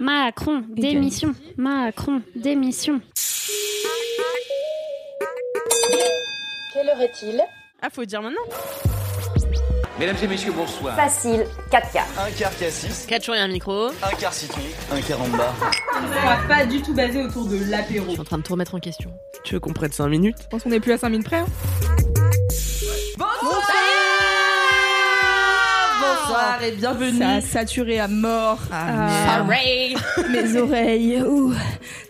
Macron, démission. Macron, démission. Quelle heure est-il? Ah, faut dire maintenant. Mesdames et messieurs, bonsoir. Facile, 4 quarts. Un quart K6, 4 jours et un micro. un quart citron, un quart en bas. On va pas du tout basé autour de l'apéro. Je suis en train de tout remettre en question. Tu veux qu'on prenne 5 minutes? Je pense qu'on est plus à 5 minutes près. hein. Bonsoir et bienvenue Ça a saturé à mort. Ah, Ah, mes oreilles. Ouh.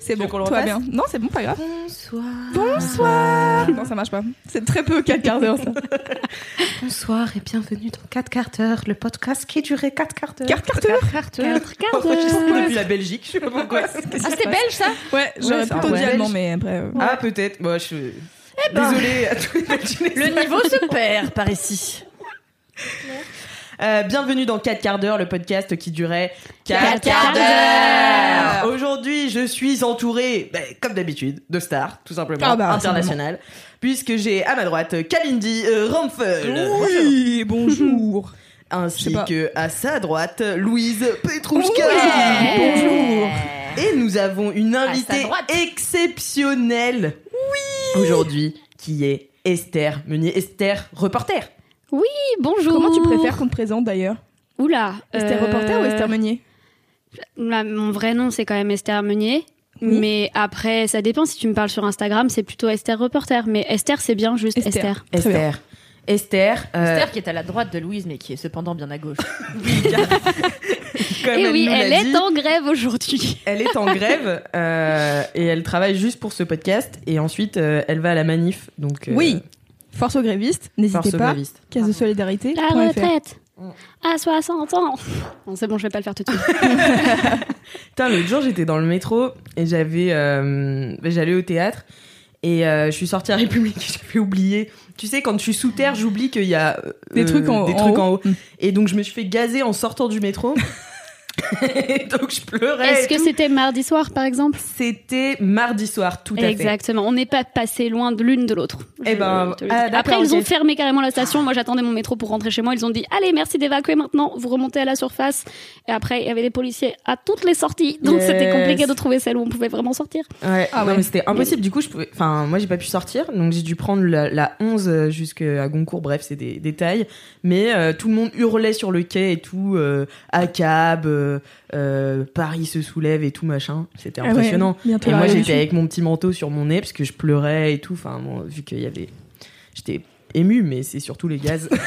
C'est bon, qu'on refasse bien. Non, c'est bon, pas grave. Bonsoir. Bonsoir. Non, ça marche pas. C'est très peu 4 quarts d'heure, ça. Bonsoir et bienvenue dans 4 quarts d'heure, le podcast qui durait 4 quarts d'heure. 4 quarts d'heure Enregistré depuis la Belgique, je sais pas pourquoi. Ah, c'était belge ça? Ouais, j'aurais plutôt dit allemand, mais après. euh, Ah, peut-être. Moi, je suis. Désolée à tous les. Le niveau se perd par ici. Euh, bienvenue dans 4 quarts d'heure, le podcast qui durait 4 quarts d'heure. Aujourd'hui, je suis entouré, ben, comme d'habitude, de stars, tout simplement, Ah bah, internationales. Puisque j'ai à ma droite Kalindi euh, Ramphel. Oui, bonjour. Ainsi que à sa droite, Louise Petrouchka. Bonjour. Et nous avons une invitée exceptionnelle. Oui. Aujourd'hui, qui est Esther Meunier. Esther, reporter. Oui, bonjour. Comment tu préfères qu'on te présente d'ailleurs? Oula. Esther euh, Reporter ou Esther Meunier? Là, Mon vrai nom, c'est quand même Esther Meunier. Oui. Mais après, ça dépend. Si tu me parles sur Instagram, c'est plutôt Esther Reporter. Mais Esther, c'est bien juste Esther. Esther. Esther. Esther. euh, Esther qui est à la droite de Louise mais qui est cependant bien à gauche. comme Et oui, nous elle est dit, en grève aujourd'hui. Elle est en grève euh, et elle travaille juste pour ce podcast et ensuite euh, elle va à la manif. Donc euh, Oui. Force aux grévistes, n'hésitez force pas. gréviste. Caisse de solidarité. La point fr. retraite à 60 ans. Bon, c'est bon, je vais pas le faire tout de suite. Putain, l'autre jour j'étais dans le métro et j'avais, euh, j'allais au théâtre et euh, je suis sortie à République. J'avais oublié. Tu sais, quand je suis sous terre, j'oublie qu'il y a euh, Des trucs en- des en trucs haut. en haut. Mm. Et donc je me suis fait gazer en sortant du métro. Donc je pleurais. Est-ce que c'était mardi soir, par exemple? C'était mardi soir, tout à fait. Exactement. On n'est pas passé loin de l'une de l'autre. Eh ben, ah, Après, ils ont fermé carrément la station. Moi, j'attendais mon métro pour rentrer chez moi. Ils ont dit Allez, merci d'évacuer maintenant. Vous remontez à la surface. Et après, il y avait des policiers à toutes les sorties. Donc, Yes. c'était compliqué de trouver celle où on pouvait vraiment sortir. Ouais, Ah non, ouais. mais c'était impossible. Du coup, je pouvais. Enfin, moi, j'ai pas pu sortir, donc j'ai dû prendre la, la 11 jusqu'à Goncourt. Bref, c'est des détails. Mais euh, tout le monde hurlait sur le quai et tout, euh, à cab, euh, euh, Paris se soulève et tout machin. C'était Ah ouais, impressionnant. et moi, j'étais avec mon petit manteau sur mon nez parce que je pleurais et tout. Enfin, bon, vu qu'il y avait, j'étais ému, mais c'est surtout les gaz.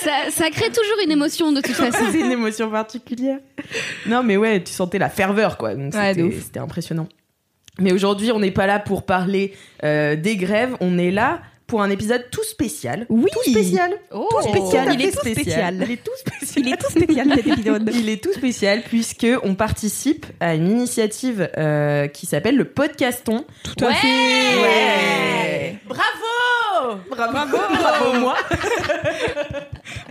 Ça, ça crée toujours une émotion de toute façon. c'est une émotion particulière. Non, mais ouais, tu sentais la ferveur, quoi. Donc Ouais, c'était impressionnant. Mais aujourd'hui, on n'est pas là pour parler euh, des grèves. On est là pour un épisode tout spécial. Oui. Tout spécial. Oh, Tout spécial. Il est tout spécial. Il est tout spécial. Il est tout spécial cet épisode. Il est tout spécial puisque on participe à une initiative euh, qui s'appelle le podcaston. Tout à fait. Ouais. Bravo Bravo, bravo, bravo moi.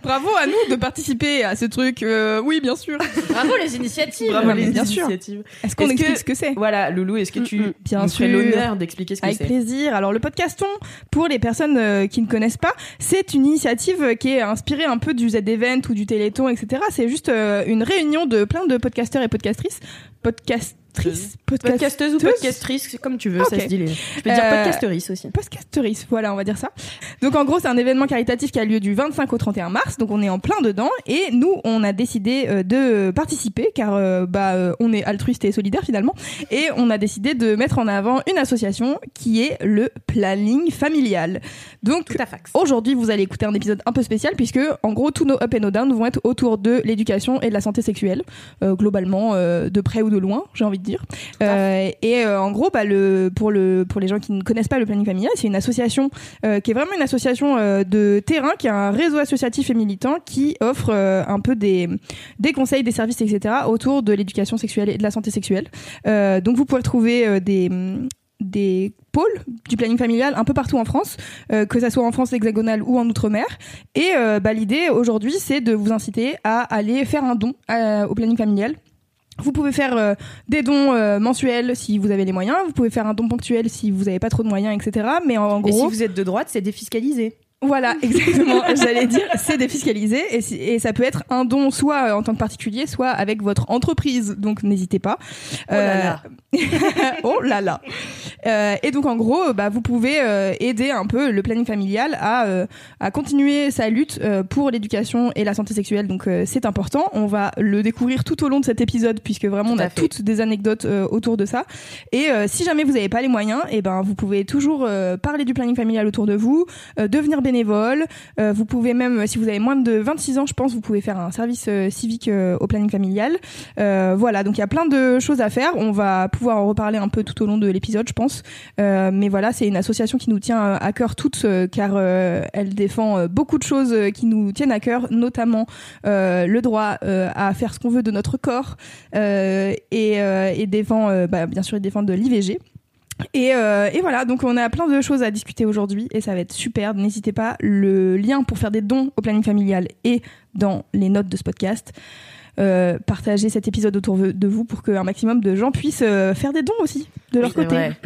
Bravo à nous de participer à ce truc. euh, oui, bien sûr. Bravo les initiatives Bravo les bien sûr. initiatives. Est-ce qu'on Est-ce explique que- ce que c'est? Voilà, Loulou, est-ce que tu Mm, mm, bien nous l'honneur d'expliquer ce que Avec c'est? plaisir. Alors le podcaston, pour les personnes euh, qui ne connaissent pas, c'est une initiative qui est inspirée un peu du Z-Event ou du Téléthon, etc. C'est juste euh, une réunion de plein de podcasteurs et. Podcastrices podcast- Podcasteuse ou podcastrice, c'est comme tu veux, ça se dit. Les... Je peux dire Euh, podcasteurice aussi. Podcasteurice, voilà, on va dire ça. Donc en gros, c'est un événement caritatif qui a lieu du 25 au 31 mars, donc on est en plein dedans et nous, on a décidé euh, de participer car euh, bah euh, on est altruiste et solidaire finalement et on a décidé de mettre en avant une association qui est le planning familial. Donc. Aujourd'hui, vous allez écouter un épisode un peu spécial puisque, en gros, tous nos up et nos down vont être autour de l'éducation et de la santé sexuelle, euh, globalement, euh, de près ou de loin, j'ai envie de dire. Euh, et euh, en gros, bah, le, pour, le, pour les gens qui ne connaissent pas le planning familial, c'est une association euh, qui est vraiment une association de terrain, qui a un réseau associatif et militant qui offre un peu des, des conseils, des services, etc. autour de l'éducation sexuelle et de la santé sexuelle. Donc vous pouvez trouver des des pôles du planning familial un peu partout en France, euh, que ça soit en France hexagonale ou en outre-mer. Et euh, bah, l'idée aujourd'hui, c'est de vous inciter à aller faire un don euh, au planning familial. Vous pouvez faire euh, des dons euh, mensuels si vous avez les moyens. Vous pouvez faire un don ponctuel si vous n'avez pas trop de moyens, etc. Mais en, en Et si gros, vous êtes de droite, c'est défiscalisé. Voilà, exactement. J'allais dire, c'est défiscalisé et, si- et ça peut être un don soit euh, en tant que particulier, soit avec votre entreprise. Donc n'hésitez pas. Oh là là. oh là là. Euh, et donc en gros, bah, vous pouvez euh, aider un peu le planning familial à, euh, à continuer sa lutte euh, pour l'éducation et la santé sexuelle. Donc euh, c'est important. On va le découvrir tout au long de cet épisode puisque vraiment on a fait. toutes des anecdotes euh, autour de ça. Et euh, si jamais vous n'avez pas les moyens, et ben vous pouvez toujours euh, parler du planning familial autour de vous, euh, devenir Euh, vous pouvez même, si vous avez moins de 26 ans, je pense, vous pouvez faire un service euh, civique euh, au planning familial. Voilà, donc il y a plein de choses à faire. On va pouvoir en reparler un peu tout au long de l'épisode, je pense. Mais voilà, c'est une association qui nous tient à cœur toutes, car elle défend beaucoup de choses qui nous tiennent à cœur, notamment le droit à faire ce qu'on veut de notre corps et, défend, bah, bien sûr, ils défendent de l'IVG. Et, euh, et voilà, donc on a plein de choses à discuter aujourd'hui et ça va être super. N'hésitez pas, le lien pour faire des dons au planning familial est dans les notes de ce podcast. Euh, partagez cet épisode autour de vous pour qu'un maximum de gens puissent euh, faire des dons aussi de leur Oui, côté. vrai.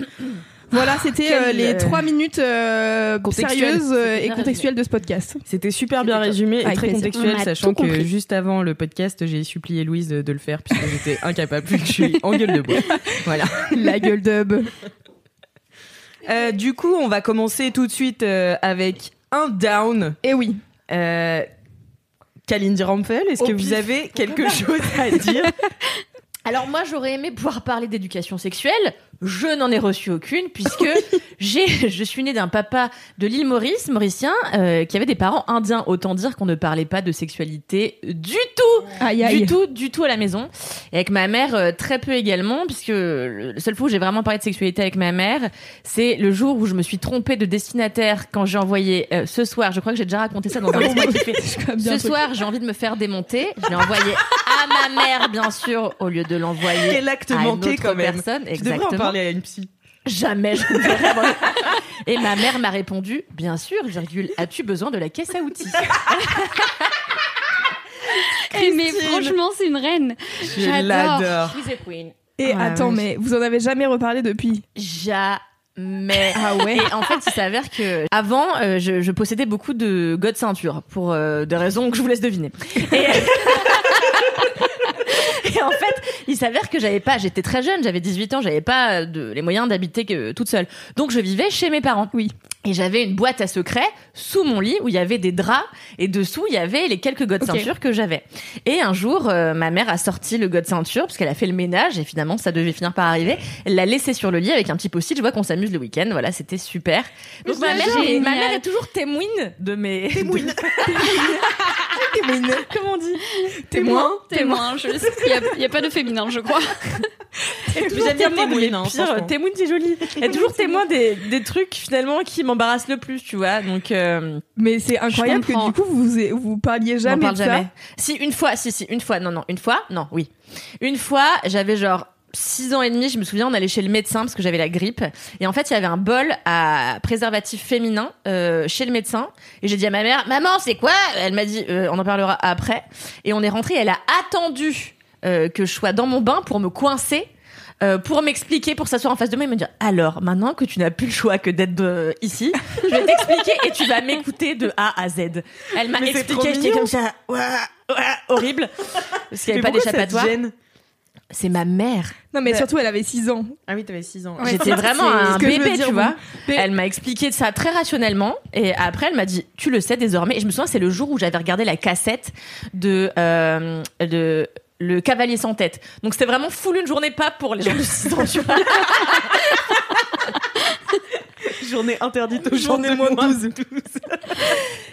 Voilà, c'était euh, les trois minutes euh, contextuelles. sérieuses euh, et contextuelles de ce podcast. C'était super bien résumé et très contextuel, sachant que juste avant le podcast, j'ai supplié Louise de, de le faire puisque j'étais incapable, vu que je suis en gueule de bois. Voilà. La gueule dub. Euh, du coup, on va commencer tout de suite euh, avec un down. Et oui, Euh, Kalindi Rampel, est-ce Au que pif. vous avez quelque chose à dire? Alors moi j'aurais aimé pouvoir parler d'éducation sexuelle. Je n'en ai reçu aucune puisque j'ai, je suis née d'un papa de l'île Maurice, mauricien, euh, qui avait des parents indiens. Autant dire qu'on ne parlait pas de sexualité du tout, aïe aïe. du tout, du tout à la maison. Et avec ma mère euh, très peu également, puisque le seul fois où j'ai vraiment parlé de sexualité avec ma mère, c'est le jour où je me suis trompée de destinataire quand j'ai envoyé euh, ce soir. Je crois que j'ai déjà raconté ça dans un bien Ce soir, j'ai envie de me faire démonter. Je l'ai envoyé à ma mère, bien sûr, au lieu de l'envoyer à une autre quand même. personne. Tu devrais en Exactement. parler à une psy. Jamais je ne ferai vraiment- Et ma mère m'a répondu, bien sûr, virgule, as-tu besoin de la caisse à outils? Eh, mais franchement, c'est une reine. Je l'adore. She's a queen. Et Ouais, attends, ouais. mais vous en avez jamais reparlé depuis? Jamais. Ah ouais Et en fait, il s'avère que avant, euh, je, je possédais beaucoup de god ceinture pour euh, des raisons que je vous laisse deviner. Et en fait, il s'avère que j'avais pas, j'étais très jeune, j'avais 18 ans, j'avais pas de, les moyens d'habiter que toute seule. Donc je vivais chez mes parents. Oui. Et j'avais une boîte à secrets sous mon lit où il y avait des draps et dessous il y avait les quelques god Ok. ceinture que j'avais. Et un jour, euh, ma mère a sorti le god ceinture parce qu'elle a fait le ménage et finalement ça devait finir par arriver. Elle l'a laissé sur le lit avec un petit post-it. Je vois qu'on s'amuse le week-end. Voilà, c'était super. Donc ma mère, Génial. ma mère est toujours témoine de mes témoine. Comment on dit Témoin Témoin. je- Il n'y a, il y a pas de féminin, je crois. Elle toujours J'aime bien témoin de mes témoine, c'est joli. Elle est toujours témoin des, des trucs finalement qui m'embarrassent le plus, tu vois. Donc euh, Mais c'est incroyable que du coup vous vous parliez on jamais parle de jamais. ça. Si une fois, si si une fois, non non une fois, non oui, une fois j'avais genre 6 ans et demi, je me souviens, on allait chez le médecin parce que j'avais la grippe. Et en fait, il y avait un bol à préservatif féminin euh, chez le médecin. Et j'ai dit à ma mère, maman, c'est quoi? Elle m'a dit, euh, on en parlera après. Et on est rentré. Elle a attendu euh, que je sois dans mon bain pour me coincer. euh, pour m'expliquer, pour s'asseoir en face de moi et me dire alors maintenant que tu n'as plus le choix que d'être euh, ici, je vais t'expliquer et tu vas m'écouter de A à Z. Elle m'a expliqué, j'étais comme ça, ouah, ouah, horrible, parce qu'il n'y Mais avait pas d'échappatoire. C'est ma mère. Non mais Bah- surtout elle avait 6 ans. Ah oui, t'avais 6 ans. Ouais, J'étais vraiment un bébé, dire, tu vois. Elle m'a expliqué ça très rationnellement et après elle m'a dit tu le sais désormais. Et je me souviens c'est le jour où j'avais regardé la cassette de euh, de le cavalier sans tête. Donc c'était vraiment full une journée pas pour les gens de 6 ans, tu vois. Journée interdite aux gens Journée de moins moins de de 12.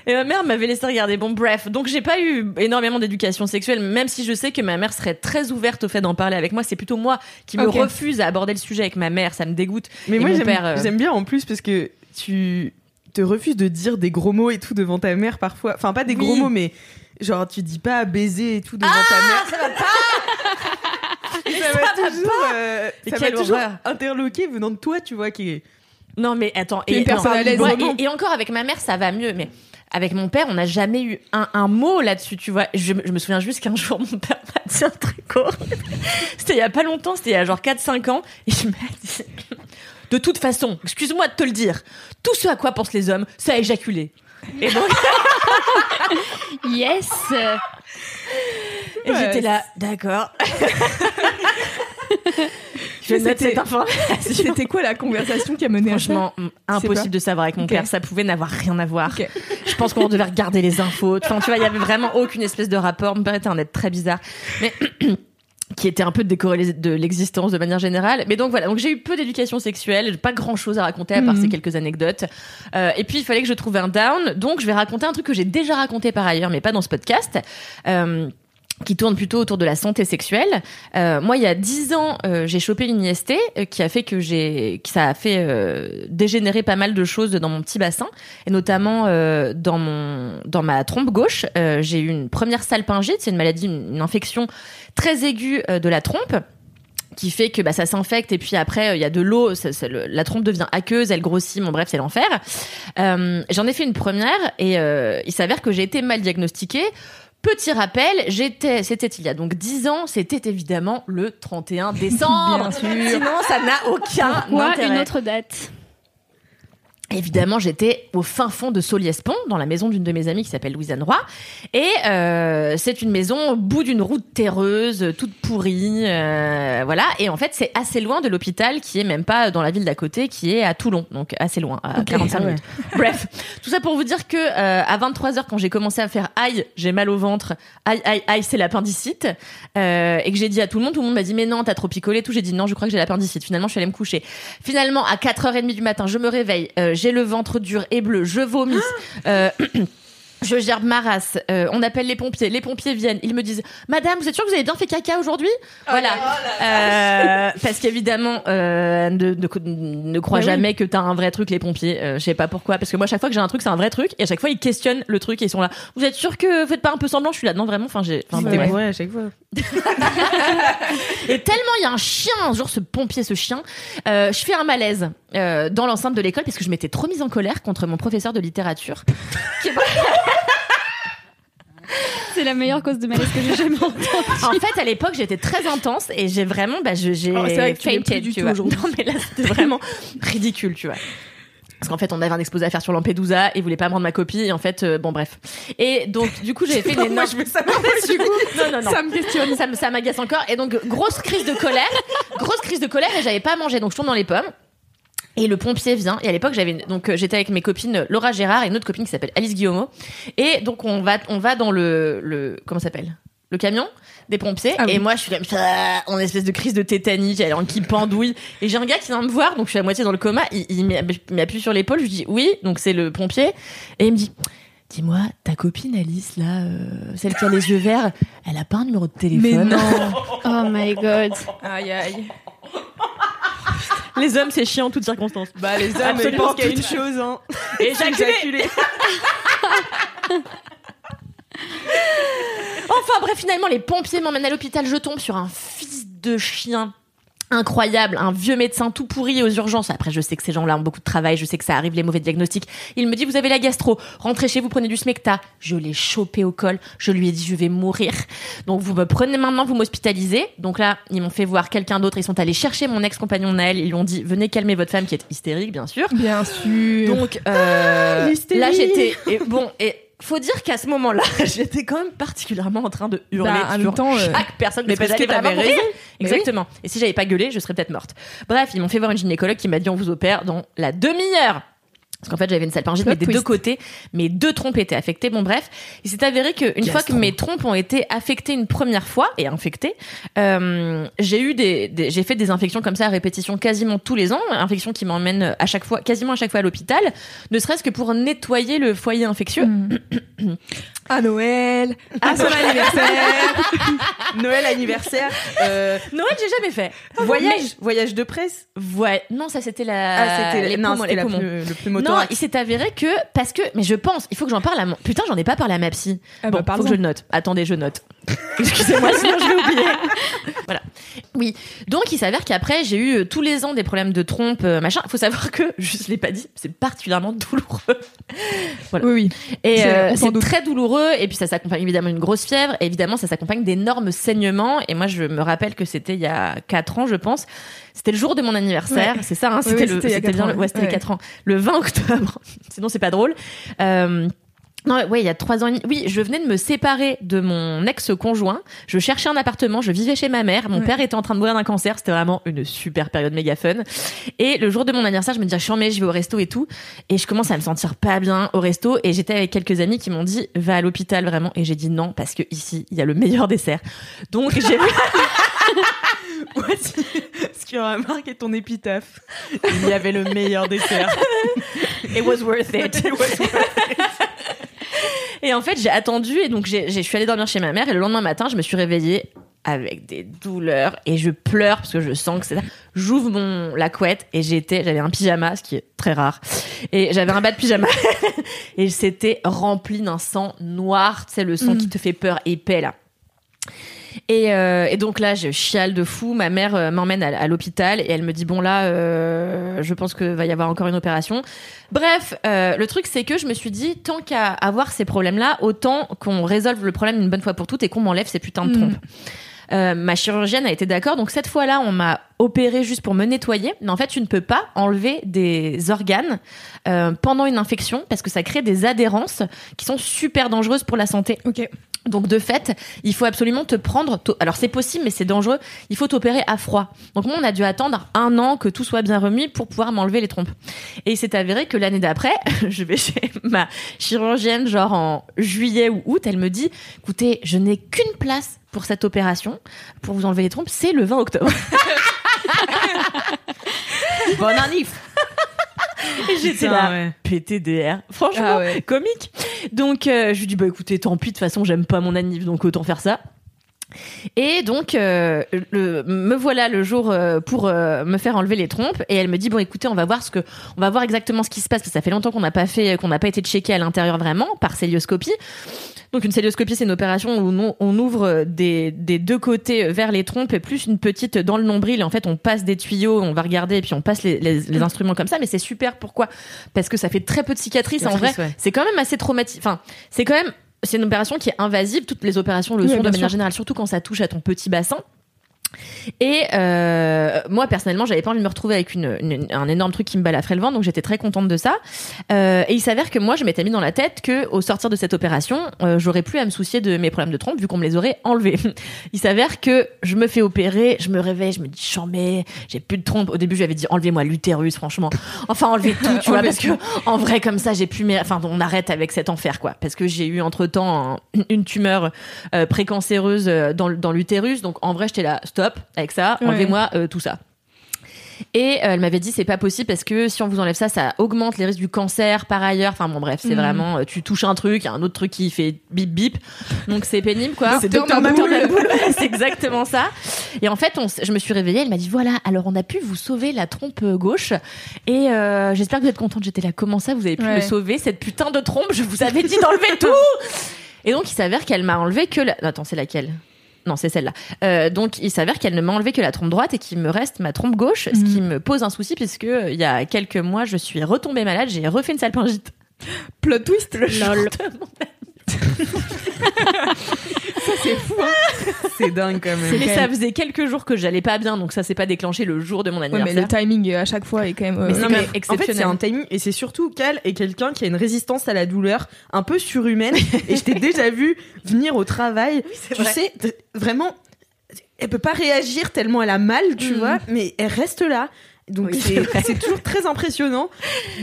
Et ma mère m'avait laissé regarder. Bon, bref. Donc, j'ai pas eu énormément d'éducation sexuelle, même si je sais que ma mère serait très ouverte au fait d'en parler avec moi. C'est plutôt moi qui me refuse à aborder le sujet avec ma mère. Ça me dégoûte. Mais Et moi, j'aime euh, j'aime bien en plus parce que tu te refuses de dire des gros mots et tout devant ta mère parfois. Enfin, pas des gros mots, mais genre, tu dis pas baiser et tout devant ta mère. Ça va pas Ça m'a toujours, euh, Mais ça quelle toujours interloqué venant de toi, tu vois, qui est. Non, mais attends. Non, et, et encore avec ma mère, ça va mieux, mais avec mon père, on n'a jamais eu un, un mot là-dessus, tu vois. Je, je me souviens juste qu'un jour, mon père m'a dit un truc. C'était il y a pas longtemps, c'était il y a genre 4-5 ans, et il m'a dit De toute façon, excuse-moi de te le dire, tout ce à quoi pensent les hommes, c'est à éjaculer. Et donc, Yes. et Ouais, j'étais là, d'accord. Je note C'était- cette information. C'était quoi la conversation qui a mené à ça Franchement, mm, impossible de savoir avec mon père. Ça pouvait n'avoir rien à voir. Je pense qu'on devait regarder les infos. Enfin, tu vois, il y avait vraiment aucune espèce de rapport. Mon père était un être très bizarre. Mais. qui était un peu décorrélé de l'existence de manière générale. Mais donc voilà, donc j'ai eu peu d'éducation sexuelle, pas grand chose à raconter à part Mhm. ces quelques anecdotes. Euh, et puis il fallait que je trouve un down, donc je vais raconter un truc que j'ai déjà raconté par ailleurs, mais pas dans ce podcast. Euh, qui tourne plutôt autour de la santé sexuelle. Euh, moi, il y a dix ans, euh, j'ai chopé une IST euh, qui a fait que j'ai, que ça a fait dégénérer pas mal de choses dans mon petit bassin, et notamment dans mon, dans ma trompe gauche, j'ai eu une première salpingite, c'est une maladie, une, infection très aiguë de la trompe qui fait que bah, ça s'infecte et puis après il y a de l'eau, la trompe devient aqueuse, elle grossit, bon bref c'est l'enfer. J'en ai fait une première et il s'avère que j'ai été mal diagnostiquée. Petit rappel, j'étais, c'était il y a donc 10 ans, c'était évidemment le 31 décembre. Bien sûr. Sinon ça n'a aucun Pourquoi intérêt. une autre date? Évidemment, j'étais au fin fond de Soliespont, dans la maison d'une de mes amies qui s'appelle Louisanne Roy. Et euh, c'est une maison au bout d'une route terreuse, toute pourrie, euh, voilà. Et en fait, c'est assez loin de l'hôpital, qui est même pas dans la ville d'à côté, qui est à Toulon, donc assez loin, à 45 ah ouais. minutes. Bref, tout ça pour vous dire que euh, à 23 h quand j'ai commencé à faire aïe, j'ai mal au ventre, aïe aïe aïe, c'est l'appendicite, euh, et que j'ai dit à tout le monde, tout le monde m'a dit mais non, t'as trop picolé, tout. J'ai dit non, je crois que j'ai l'appendicite. Finalement, je suis allée me coucher. Finalement, à 4h30 du matin, je me réveille, euh, j'ai le ventre dur et bleu, je vomis. euh, Je gerbe ma race. Euh, on appelle les pompiers. Les pompiers viennent. Ils me disent Madame, vous êtes sûre que vous avez bien fait caca aujourd'hui Voilà. Euh, parce qu'évidemment, euh, ne, ne, ne crois oui. jamais que t'as un vrai truc, les pompiers. Euh, je sais pas pourquoi. Parce que moi, chaque fois que j'ai un truc, c'est un vrai truc. Et à chaque fois, ils questionnent le truc et ils sont là. Vous êtes sûr que vous faites pas un peu semblant? Je suis là. Non, vraiment. Enfin, j'ai. Enfin, bref. ouais, à chaque fois. Et tellement il y a un chien, un jour ce pompier, ce chien, euh, je fais un malaise euh, dans l'enceinte de l'école parce que je m'étais trop mise en colère contre mon professeur de littérature. C'est la meilleure cause de malaise que j'ai jamais entendue. En fait, à l'époque, j'étais très intense et j'ai vraiment, bah, j'ai Oh, vrai tu tu vois. Non, mais là, c'était vraiment ridicule, tu vois. Parce qu'en fait, on avait un exposé à faire sur Lampedusa et ils voulaient pas me rendre ma copie. Et en fait, euh, bon, bref. Et donc, du coup, j'ai fait une Moi, je veux savoir du coup, non, non, non. Ça me questionne. ça, me- ça m'agace encore. Et donc, grosse crise de colère. grosse crise de colère et j'avais pas mangé. Donc, je tourne dans les pommes. Et le pompier vient. Et à l'époque, j'avais donc euh, j'étais avec mes copines Laura Gérard et une autre copine qui s'appelle Alice Guillaumeau. Et donc on va on va dans le le comment s'appelle? Le camion des pompiers. Ah oui. Et moi, je suis comme ça, en espèce de crise de tétanie, j'ai l'air qui pendouille. Et j'ai un gars qui vient me voir, donc je suis à moitié dans le coma. Il, il m'app- m'appuie sur l'épaule. Je lui dis oui, donc c'est le pompier. Et il me dit. Dis-moi, ta copine Alice, là, euh, celle qui a les yeux verts, elle a pas un numéro de téléphone? Mais non. Oh my god. Aïe aïe. Les hommes, c'est chiant en toutes circonstances. Bah, les hommes, ils Absolument pensent qu'il y a une chose, hein. Éjaculer. Enfin bref, finalement, les pompiers m'emmènent à l'hôpital. Je tombe sur un fils de chien incroyable, un vieux médecin tout pourri aux urgences. Après, je sais que ces gens-là ont beaucoup de travail, je sais que ça arrive, les mauvais diagnostics. Il me dit, vous avez la gastro, rentrez chez vous, prenez du smecta. Je l'ai chopé au col, je lui ai dit, je vais mourir. Donc, vous me prenez maintenant, vous m'hospitalisez. Donc là, ils m'ont fait voir quelqu'un d'autre, ils sont allés chercher mon ex-compagnon Naël, ils lui ont dit, venez calmer votre femme qui est hystérique, bien sûr. Bien sûr. Donc euh, là j'étais et bon et faut dire qu'à ce moment-là j'étais quand même particulièrement en train de hurler Bah, en même temps, euh, chaque personne mais parce, parce que que t'avais raison. Exactement. Et si j'avais pas gueulé, je serais peut-être morte. Bref, ils m'ont fait voir une gynécologue qui m'a dit on vous opère dans la demi-heure. Parce qu'en fait, j'avais une salpingite, mais des twist. deux côtés. Mes deux trompes étaient affectées. Bon, bref. Il s'est avéré qu'une fois que mes trompes ont été affectées une première fois et infectées, euh, j'ai eu des, des- j'ai fait des infections comme ça à répétition quasiment tous les ans. Infections qui m'emmènent à chaque fois, quasiment à chaque fois à l'hôpital. Ne serait-ce que pour nettoyer le foyer infectieux. À Noël, à son anniversaire. Noël, anniversaire, euh, Noël, j'ai jamais fait. voyage, voyage de presse? Ouais. Non, ça c'était la, Ah, c'était les non, poumons, c'était les la poumons. plus- le plus Non, il s'est avéré que parce que mais je pense, il faut que j'en parle à mon putain, j'en ai pas parlé à ma psy. Ah bon, bah, faut que je le note. Attendez, je note. Excusez-moi, sinon je vais oublier. voilà. Oui. Donc il s'avère qu'après j'ai eu euh, tous les ans des problèmes de trompe, euh, machin. Faut savoir que je l'ai pas dit, c'est particulièrement douloureux. Oui, oui. Et C'est- euh, c'est très douloureux. Et puis ça s'accompagne évidemment d'une grosse fièvre. Et évidemment, ça s'accompagne d'énormes saignements. Et moi, je me rappelle que c'était il y a 4 ans, je pense. C'était le jour de mon anniversaire. Ouais. C'est ça, hein, Oui, c'était oui, le, quatre bien ans, le, ouais, ouais. 4 ans. Le 20 octobre. Sinon, c'est pas drôle. Euh, non, ouais, il y a trois ans. Oui, je venais de me séparer de mon ex-conjoint. Je cherchais un appartement. Je vivais chez ma mère. Mon Ouais. père était en train de mourir d'un cancer. C'était vraiment une super période méga fun. Et le jour de mon anniversaire, je me dis, ah, je suis en je vais au resto et tout. Et je commence à me sentir pas bien au resto. Et j'étais avec quelques amis qui m'ont dit, va à l'hôpital vraiment. Et j'ai dit non, parce que ici, il y a le meilleur dessert. Donc, j'ai Voici ce qui aura marqué ton épitaphe. Il y avait le meilleur dessert. It was worth it. et en fait, j'ai attendu et donc j'ai, je suis allée dormir chez ma mère et le lendemain matin, je me suis réveillée avec des douleurs et je pleure parce que je sens que c'est ça. J'ouvre mon la couette et j'étais, j'avais un pyjama, ce qui est très rare, et j'avais un bas de pyjama et c'était rempli d'un sang noir, tu sais le sang qui te fait peur épais là. Et, euh, et donc là, je chiale de fou. Ma mère euh, m'emmène à, à l'hôpital et elle me dit bon là, euh, je pense que va y avoir encore une opération. Bref, euh, le truc c'est que je me suis dit tant qu'à avoir ces problèmes-là, autant qu'on résolve le problème une bonne fois pour toutes et qu'on m'enlève ces putains de Mm. trompes. Euh, ma chirurgienne a été d'accord, donc cette fois-là, on m'a opéré juste pour me nettoyer. Mais en fait, tu ne peux pas enlever des organes euh, pendant une infection parce que ça crée des adhérences qui sont super dangereuses pour la santé. Ok. Donc de fait, il faut absolument te prendre. Alors c'est possible, mais c'est dangereux. Il faut t'opérer à froid. Donc moi, on a dû attendre un an que tout soit bien remis pour pouvoir m'enlever les trompes. Et il s'est avéré que l'année d'après, je vais chez ma chirurgienne, genre en juillet ou août, elle me dit "Écoutez, je n'ai qu'une place pour cette opération, pour vous enlever les trompes, c'est le 20 octobre." Bon annif. J'étais là, ouais. PTDR. Franchement, Ah ouais. comique. Donc, euh, je lui dis, bah écoutez, tant pis, de toute façon, j'aime pas mon anniv, donc autant faire ça. Et donc, euh, le, me voilà le jour euh, pour euh, me faire enlever les trompes. Et elle me dit bon, écoutez, on va voir ce que, on va voir exactement ce qui se passe parce que ça fait longtemps qu'on n'a pas fait, qu'on n'a pas été checké à l'intérieur vraiment par célioscopie. Donc, une célioscopie, c'est une opération où on, on ouvre des, des deux côtés vers les trompes et plus une petite dans le nombril. Et en fait, on passe des tuyaux, on va regarder et puis on passe les, les, les instruments comme ça. Mais c'est super. Pourquoi? Parce que ça fait très peu de cicatrices. En vrai, ouais. c'est quand même assez traumatique. Enfin, c'est quand même c'est une opération qui est invasive. Toutes les opérations le Oui, sont de manière générale, surtout quand ça touche à ton petit bassin. Et euh, moi personnellement, j'avais pas envie de me retrouver avec une, une- un énorme truc qui me balafrait le ventre, donc j'étais très contente de ça. Euh, et il s'avère que moi, je m'étais mis dans la tête que au sortir de cette opération, euh, j'aurais plus à me soucier de mes problèmes de trompe vu qu'on me les aurait enlevés. Il s'avère que je me fais opérer, je me réveille, je me dis chambé, j'ai plus de trompe. Au début, j'avais dit enlevez-moi l'utérus, franchement. Enfin, enlevez tout, tu vois, parce que en vrai comme ça, j'ai plus mes. Enfin, on arrête avec cet enfer, quoi, parce que j'ai eu entre temps une tumeur euh, précancéreuse dans, dans l'utérus. Donc en vrai, j'étais là, stop avec ça, Ouais. enlevez-moi euh, tout ça. Et euh, elle m'avait dit c'est pas possible parce que si on vous enlève ça, ça augmente les risques du cancer par ailleurs. Enfin bon bref, c'est Mhm. vraiment euh, tu touches un truc, il y a un autre truc qui fait bip bip. Donc c'est pénible quoi. C'est Docteur exactement ça. Et en fait, on je me suis réveillée, elle m'a dit voilà, alors on a pu vous sauver la trompe gauche et euh, j'espère que vous êtes contente. J'étais là comment ça vous avez pu Ouais. me sauver cette putain de trompe? Je vous avais dit d'enlever tout. Et donc il s'avère qu'elle m'a enlevé que la... Attends, c'est laquelle? Non, c'est celle-là. Euh, donc, il s'avère qu'elle ne m'a enlevé que la trompe droite et qu'il me reste ma trompe gauche, ce qui me pose un souci puisque euh, il y a quelques mois, je suis retombée malade, j'ai refait une salpingite. Plot twist. Le Lol. C'est fou. hein. C'est dingue quand même. Mais ça faisait quelques jours que j'allais pas bien, donc ça s'est pas déclenché le jour de mon Ouais, mais anniversaire. le timing euh, à chaque fois est quand même. euh, Mais c'est Non, quand mais même en fait, c'est exceptionnel. un timing et c'est surtout qu'elle est quelqu'un qui a une résistance à la douleur un peu surhumaine. et je t'ai déjà vu venir au travail. tu vrai. sais, t- vraiment, elle peut pas réagir tellement elle a mal, tu Mhm. vois, mais elle reste là. Donc Oui. c'est toujours très impressionnant.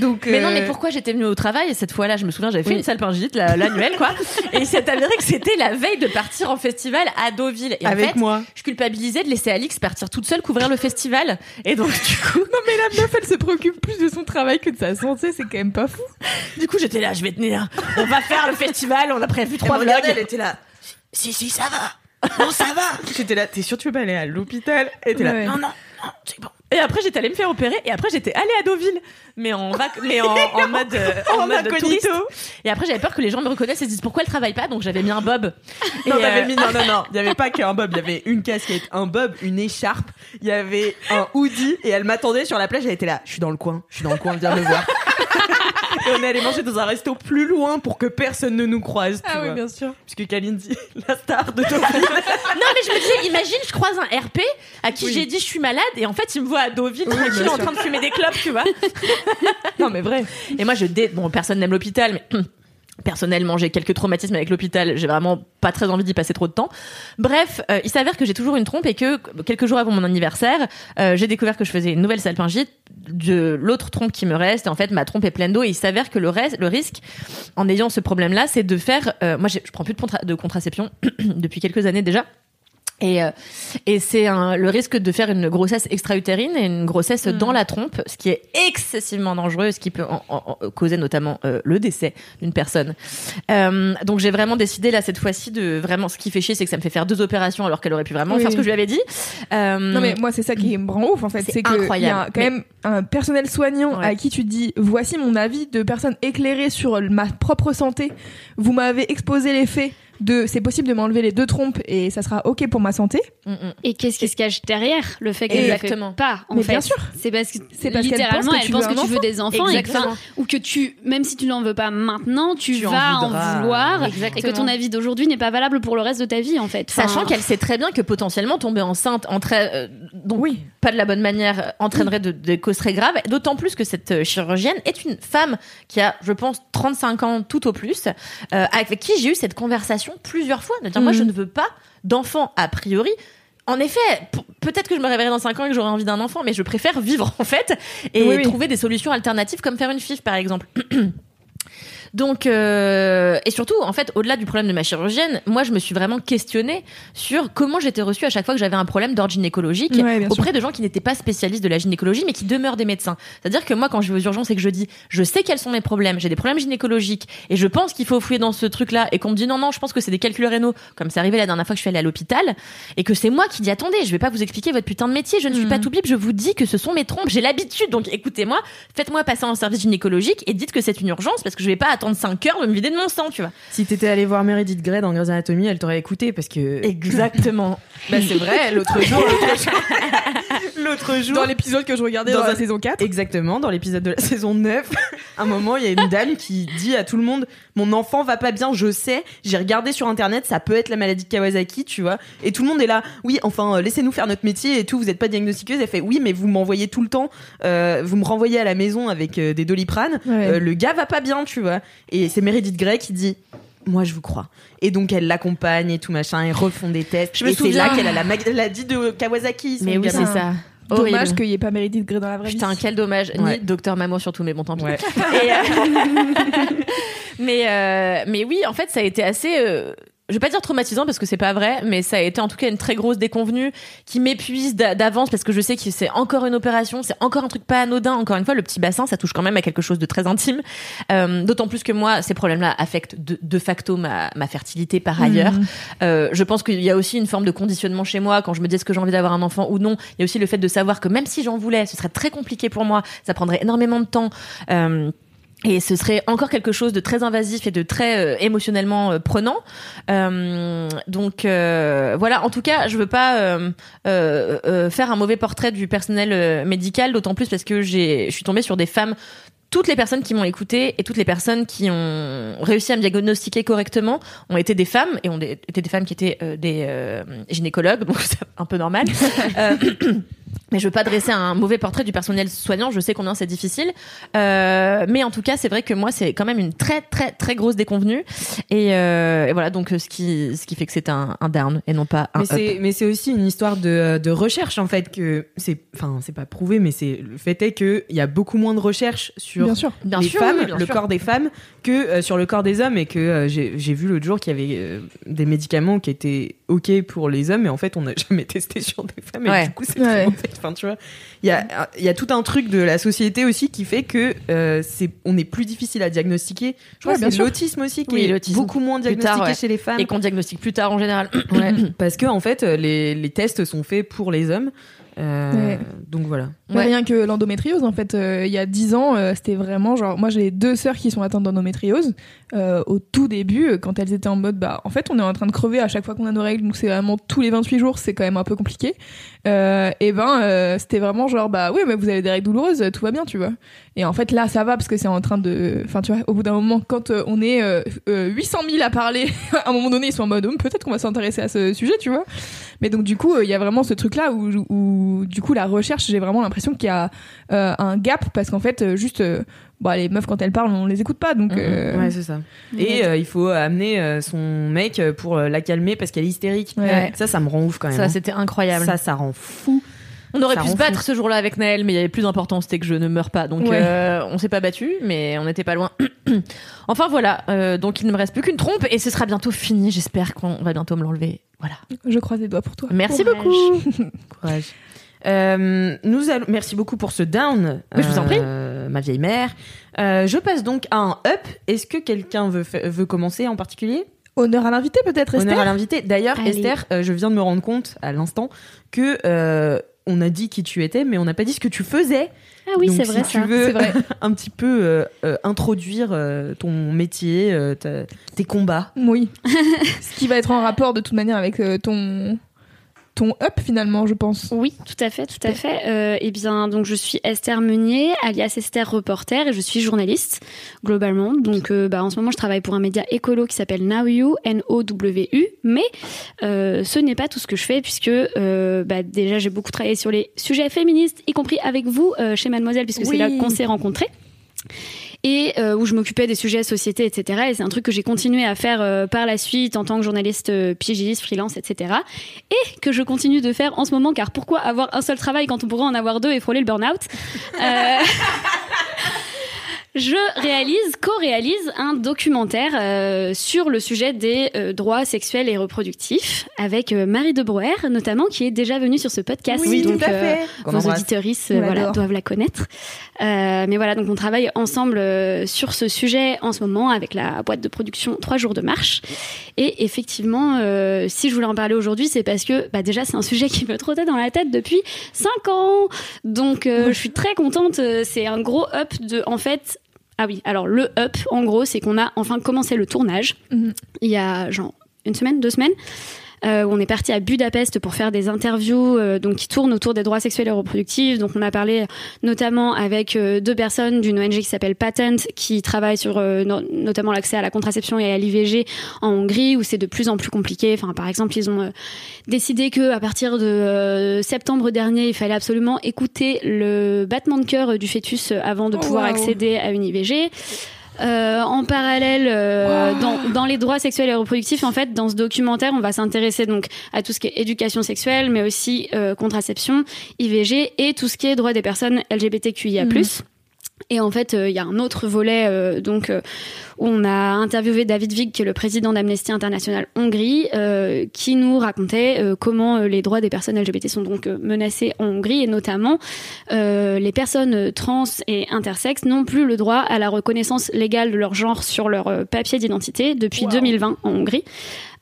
Donc Mais non, euh, mais pourquoi j'étais venue au travail et cette fois-là, je me souviens, j'avais fait Oui. une salpingite, la- l'annuelle, quoi. et il s'est avéré que c'était la veille de partir en festival à Deauville. Et en avec fait, moi. je culpabilisais de laisser Alix partir toute seule couvrir le festival. Et donc, du coup, Non mais la meuf elle se préoccupe plus de son travail que de sa santé, c'est quand même pas fou. du coup, j'étais là, je vais tenir. On va faire le festival, on a prévu trois vlogs. elle était là. Si si ça va. Non ça va. J'étais là. T'es sûr tu veux pas aller à l'hôpital? Elle était là. Ouais. Non non non c'est bon. Et après, j'étais allée me faire opérer. Et après, j'étais allée à Deauville. Mais en, vac- mais en, en mode, euh, en En mode incognito. touriste. Et après, j'avais peur que les gens me reconnaissent et se disent pourquoi elle travaille pas? Donc, j'avais mis un bob. Non, euh, mis, non, non, non. Il y avait pas qu'un bob. Il y avait une casquette, un bob, une écharpe. Il y avait un hoodie et elle m'attendait sur la plage. Elle était là. Je suis dans le coin. Je suis dans le coin. Viens me voir. Et on est allé manger dans un resto plus loin pour que personne ne nous croise. Tu vois. sûr. Puisque Kalindi, la star de Deauville. Non, mais je me disais, imagine, je croise un RP à qui Oui. j'ai dit je suis malade et en fait, il me voit à Deauville Oui, tranquille bien en train de fumer des clopes, tu vois. non, mais vrai. Et moi, je dé... bon, personne n'aime l'hôpital, mais personnellement, j'ai quelques traumatismes avec l'hôpital. J'ai vraiment pas très envie d'y passer trop de temps. Bref, euh, il s'avère que j'ai toujours une trompe et que quelques jours avant mon anniversaire, euh, j'ai découvert que je faisais une nouvelle salpingite de l'autre trompe qui me reste. En fait, ma trompe est pleine d'eau et il s'avère que le reste, le risque, en ayant ce problème-là, c'est de faire. euh, moi, je prends plus de, de contraception depuis quelques années déjà. Et, euh, et c'est le risque de faire une grossesse extra-utérine et une grossesse dans la trompe, ce qui est excessivement dangereux, ce qui peut en- en- en- causer notamment euh, le décès d'une personne. Euh, donc j'ai vraiment décidé là cette fois-ci de vraiment ce qui fait chier, c'est que ça me fait faire deux opérations alors qu'elle aurait pu vraiment Oui. faire ce que je lui avais dit. Euh, Non mais moi c'est ça qui me rend ouf en fait, C'est c'est que il y a incroyable. quand même un personnel soignant Ouais. à qui tu dis voici mon avis de personne éclairée sur ma propre santé. Vous m'avez exposé les faits de c'est possible de m'enlever les deux trompes et ça sera ok pour ma santé. mm, mm. Et qu'est-ce qui se cache derrière le fait qu'elle ne fait Exactement. pas en Mais fait bien sûr. C'est parce que C'est parce littéralement pense que elle tu pense veux que tu veux des enfants et que, Exactement. enfin, ou que tu même si tu n'en veux pas maintenant, tu, vas en, vouloir Exactement. et que ton avis d'aujourd'hui n'est pas valable pour le reste de ta vie en fait. Enfin, Sachant qu'elle sait très bien que potentiellement tomber enceinte entraîne, euh, donc Oui. pas de la bonne manière, euh, entraînerait de- des causes très graves. D'autant plus que cette euh, chirurgienne est une femme qui a, je pense, 35 ans tout au plus, euh, avec qui j'ai eu cette conversation plusieurs fois. De dire, moi, je ne veux pas d'enfant a priori. En effet, peut-être que je me réveillerai dans 5 ans et que j'aurai envie d'un enfant, mais je préfère vivre en fait et Oui, oui. trouver des solutions alternatives comme faire une FIF par exemple. Donc euh, et surtout en fait au-delà du problème de ma chirurgienne, moi je me suis vraiment questionnée sur comment j'étais reçue à chaque fois que j'avais un problème d'ordre gynécologique Ouais, bien sûr. auprès de gens qui n'étaient pas spécialistes de la gynécologie mais qui demeurent des médecins. C'est-à-dire que moi quand je vais aux urgences et que je dis je sais quels sont mes problèmes, j'ai des problèmes gynécologiques et je pense qu'il faut fouiller dans ce truc-là et qu'on me dit non non, je pense que c'est des calculs rénaux comme c'est arrivé la dernière fois que je suis allée à l'hôpital et que c'est moi qui dis attendez, je vais pas vous expliquer votre putain de métier, je ne suis pas tout bip, je vous dis que ce sont mes trompes, j'ai l'habitude. Donc écoutez-moi, faites-moi passer en service gynécologique et dites que c'est une urgence parce que je vais pas attendre 5 heures de me vider de mon sang, tu vois. Si t'étais allé voir Meredith Grey dans Grey's Anatomy, elle t'aurait écouté parce que. Exactement. Bah, c'est vrai, l'autre jour. l'autre jour- L'autre jour. Dans l'épisode que je regardais Dans dans, la un- saison 4. Exactement, dans l'épisode de la saison 9, à un moment, il y a une dame qui dit à tout le monde Mon enfant va pas bien, je sais, j'ai regardé sur internet, ça peut être la maladie de Kawasaki, tu vois. Et tout le monde est là Oui, enfin, euh, laissez-nous faire notre métier et tout, vous êtes pas diagnostiqueuse. Elle fait Oui, mais vous m'envoyez tout le temps, euh, vous me renvoyez à la maison avec euh, des doliprane, Ouais. Le gars va pas bien, tu vois. Et c'est Meredith Grey qui dit moi je vous crois. Et donc elle l'accompagne et tout machin, ils refont des tests. Je me et c'est là qu'elle a la maladie de Kawasaki. Mais oui, c'est ça. Dommage Horrible. qu'il n'y ait pas Meredith Grey dans la vraie Putain, vie. quel dommage. Ouais. Ni Docteur Mamour surtout, mais bon, tant pis. Ouais. Et, euh, mais, euh, mais oui, en fait, ça a été assez. Je vais pas dire traumatisant parce que c'est pas vrai, mais ça a été en tout cas une très grosse déconvenue qui m'épuise d'a- d'avance parce que je sais que c'est encore une opération, c'est encore un truc pas anodin. Encore une fois, le petit bassin, ça touche quand même à quelque chose de très intime. Euh, D'autant plus que moi, ces problèmes-là affectent de, de facto ma, ma fertilité par ailleurs. Euh, je pense qu'il y a aussi une forme de conditionnement chez moi quand je me dis est-ce que j'ai envie d'avoir un enfant ou non. Il y a aussi le fait de savoir que même si j'en voulais, ce serait très compliqué pour moi, ça prendrait énormément de temps. Euh, et ce serait encore quelque chose de très invasif et de très euh, émotionnellement euh, prenant. Euh, donc euh, voilà, en tout cas, je veux pas faire un mauvais portrait du personnel médical, d'autant plus parce que j'ai, je suis tombée sur des femmes toutes les personnes qui m'ont écouté et toutes les personnes qui ont réussi à me diagnostiquer correctement ont été des femmes et ont été des femmes qui étaient des gynécologues, donc c'est un peu normal. Mais je veux pas dresser un mauvais portrait du personnel soignant. Je sais combien c'est difficile, euh, mais en tout cas, c'est vrai que moi, c'est quand même une très très très grosse déconvenue. Et, euh, et voilà, donc euh, ce qui ce qui fait que c'est un, un down et non pas un Mais up. c'est, mais c'est aussi une histoire de, de recherche en fait que c'est, enfin c'est pas prouvé, mais c'est le fait est que il y a beaucoup moins de recherches sur Bien sûr. Bien les sûr, femmes, oui, bien le sûr. corps des femmes, que euh, sur le corps des hommes et que euh, j'ai, j'ai vu l'autre jour qu'il y avait euh, des médicaments qui étaient ok pour les hommes, mais en fait on n'a jamais testé sur des femmes et Ouais. du coup c'est Ouais. Enfin tu vois, il y a il y a tout un truc de la société aussi qui fait que euh, c'est on est plus difficile à diagnostiquer. Je crois Ouais, que bien c'est sûr. l'autisme aussi qui Oui, est beaucoup moins diagnostiqué tard, ouais. chez les femmes. et qu'on diagnostique plus tard en général. Ouais, parce que en fait, les, les tests sont faits pour les hommes. Euh, Ouais. Donc voilà. Ouais. Rien que l'endométriose, en fait, euh, il y a 10 ans, euh, c'était vraiment genre. Moi, j'ai deux sœurs qui sont atteintes d'endométriose. Euh, au tout début, euh, quand elles étaient en mode, bah, en fait, on est en train de crever à chaque fois qu'on a nos règles, donc c'est vraiment tous les 28 jours, c'est quand même un peu compliqué. Euh, et ben, euh, c'était vraiment genre, bah oui, mais vous avez des règles douloureuses, tout va bien, tu vois. Et en fait, là, ça va parce que c'est en train de. Enfin, tu vois, au bout d'un moment, quand euh, on est euh, euh, 800 000 à parler, à un moment donné, ils sont en mode, Hum, peut-être qu'on va s'intéresser à ce sujet, tu vois. Mais donc, du coup, il y a vraiment ce truc-là où, où, du coup, la recherche, j'ai vraiment l'impression qu'il y a un gap parce qu'en fait, juste. Bon, les meufs, quand elles parlent, on les écoute pas, donc. euh, Ouais, c'est ça. Et euh, il faut amener euh, son mec pour euh, la calmer parce qu'elle est hystérique. Ouais. Ça, ça me rend ouf quand même. Ça, hein. c'était incroyable. ça, ça rend fou. On aurait Ça pu se battre fou. ce jour-là avec Naël, mais il y avait plus important, c'était que je ne meure pas. Donc Ouais. euh, on s'est pas battu, mais on n'était pas loin. enfin voilà, euh, donc il ne me reste plus qu'une trompe et ce sera bientôt fini. J'espère qu'on va bientôt me l'enlever. Voilà. Je croise les doigts pour toi. Merci Courage. beaucoup. Courage. Euh, nous allons, merci beaucoup pour ce down, Mais je vous en prie. Ma vieille mère. Euh, je passe donc à un up. Est-ce que quelqu'un veut, veut commencer en particulier? Honneur à l'invité, peut-être, Esther Honneur à l'invité. D'ailleurs. Esther, euh, je viens de me rendre compte à l'instant que euh, on a dit qui tu étais, mais on n'a pas dit ce que tu faisais. Ah oui, c'est si vrai tu ça. veux vrai. un petit peu euh, euh, introduire euh, ton métier, euh, ta- tes combats. Oui. Ce qui va être en rapport de toute manière avec euh, ton ton up finalement, je pense. Oui, tout à fait, tout à fait. Euh, eh bien, donc je suis Esther Meunier, alias Esther Reporter, et je suis journaliste globalement. Donc, euh, bah, en ce moment, je travaille pour un média écolo qui s'appelle Now You, N-O-W-U. Mais euh, ce n'est pas tout ce que je fais, puisque euh, bah, déjà j'ai beaucoup travaillé sur les sujets féministes, y compris avec vous chez Mademoiselle, puisque c'est là qu'on s'est rencontrés. Et euh, où je m'occupais des sujets société, etc. Et c'est un truc que j'ai continué à faire euh, par la suite en tant que journaliste euh, pigiste, freelance, etc et que je continue de faire en ce moment, car pourquoi avoir un seul travail quand on pourrait en avoir deux et frôler le burn-out? Je réalise, co-réalise un documentaire euh, sur le sujet des euh, droits sexuels et reproductifs avec euh, Marie de Brouwer, notamment, qui est déjà venue sur ce podcast. Oui, donc, tout à euh, fait. Vos auditorices euh, voilà, doivent la connaître. Euh, mais voilà, donc on travaille ensemble euh, sur ce sujet en ce moment avec la boîte de production Trois jours de marche. Et effectivement, euh, si je voulais en parler aujourd'hui, c'est parce que bah, déjà c'est un sujet qui me trottait dans la tête depuis cinq ans. Donc euh, je suis très contente. C'est un gros up de, en fait. Ah oui, alors le up, en gros, c'est qu'on a enfin commencé le tournage Mhm. il y a genre une semaine, deux semaines. Euh, où on est parti à Budapest pour faire des interviews euh, donc qui tournent autour des droits sexuels et reproductifs. Donc on a parlé notamment avec euh, deux personnes d'une ONG qui s'appelle Patent qui travaille sur euh, no- notamment l'accès à la contraception et à l'IVG en Hongrie où c'est de plus en plus compliqué. Enfin par exemple ils ont euh, décidé que à partir de septembre dernier il fallait absolument écouter le battement de cœur du fœtus avant de Oh, pouvoir accéder à une IVG. Euh, en parallèle, euh, dans, dans les droits sexuels et reproductifs, en fait, dans ce documentaire, on va s'intéresser donc à tout ce qui est éducation sexuelle, mais aussi euh, contraception, IVG et tout ce qui est droits des personnes LGBTQIA+. Et en fait, euh, il y a un autre volet euh, donc euh, on a interviewé David Vig, qui est le président d'Amnesty International Hongrie, euh, qui nous racontait euh, comment euh, les droits des personnes LGBT sont donc menacés en Hongrie et notamment les personnes trans et intersexes n'ont plus le droit à la reconnaissance légale de leur genre sur leur papier d'identité depuis 2020 en Hongrie.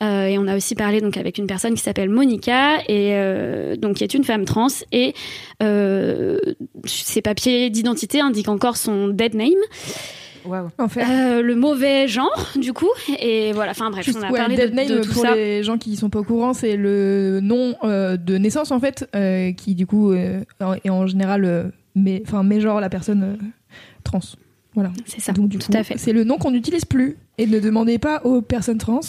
Euh, et on a aussi parlé donc avec une personne qui s'appelle Monica et euh, donc qui est une femme trans et euh, ses papiers d'identité indiquent encore son dead name, Waouh. En fait. euh, le mauvais genre du coup et voilà. Enfin bref, Juste, on a ouais, parlé dead de, name de tout pour ça. les gens qui sont pas au courant, c'est le nom euh, de naissance en fait, euh, qui du coup euh, est en général, mais enfin, genre la personne euh, trans. Voilà. C'est ça. Donc du tout coup, à fait. c'est le nom qu'on n'utilise plus. Et ne demandez pas aux personnes trans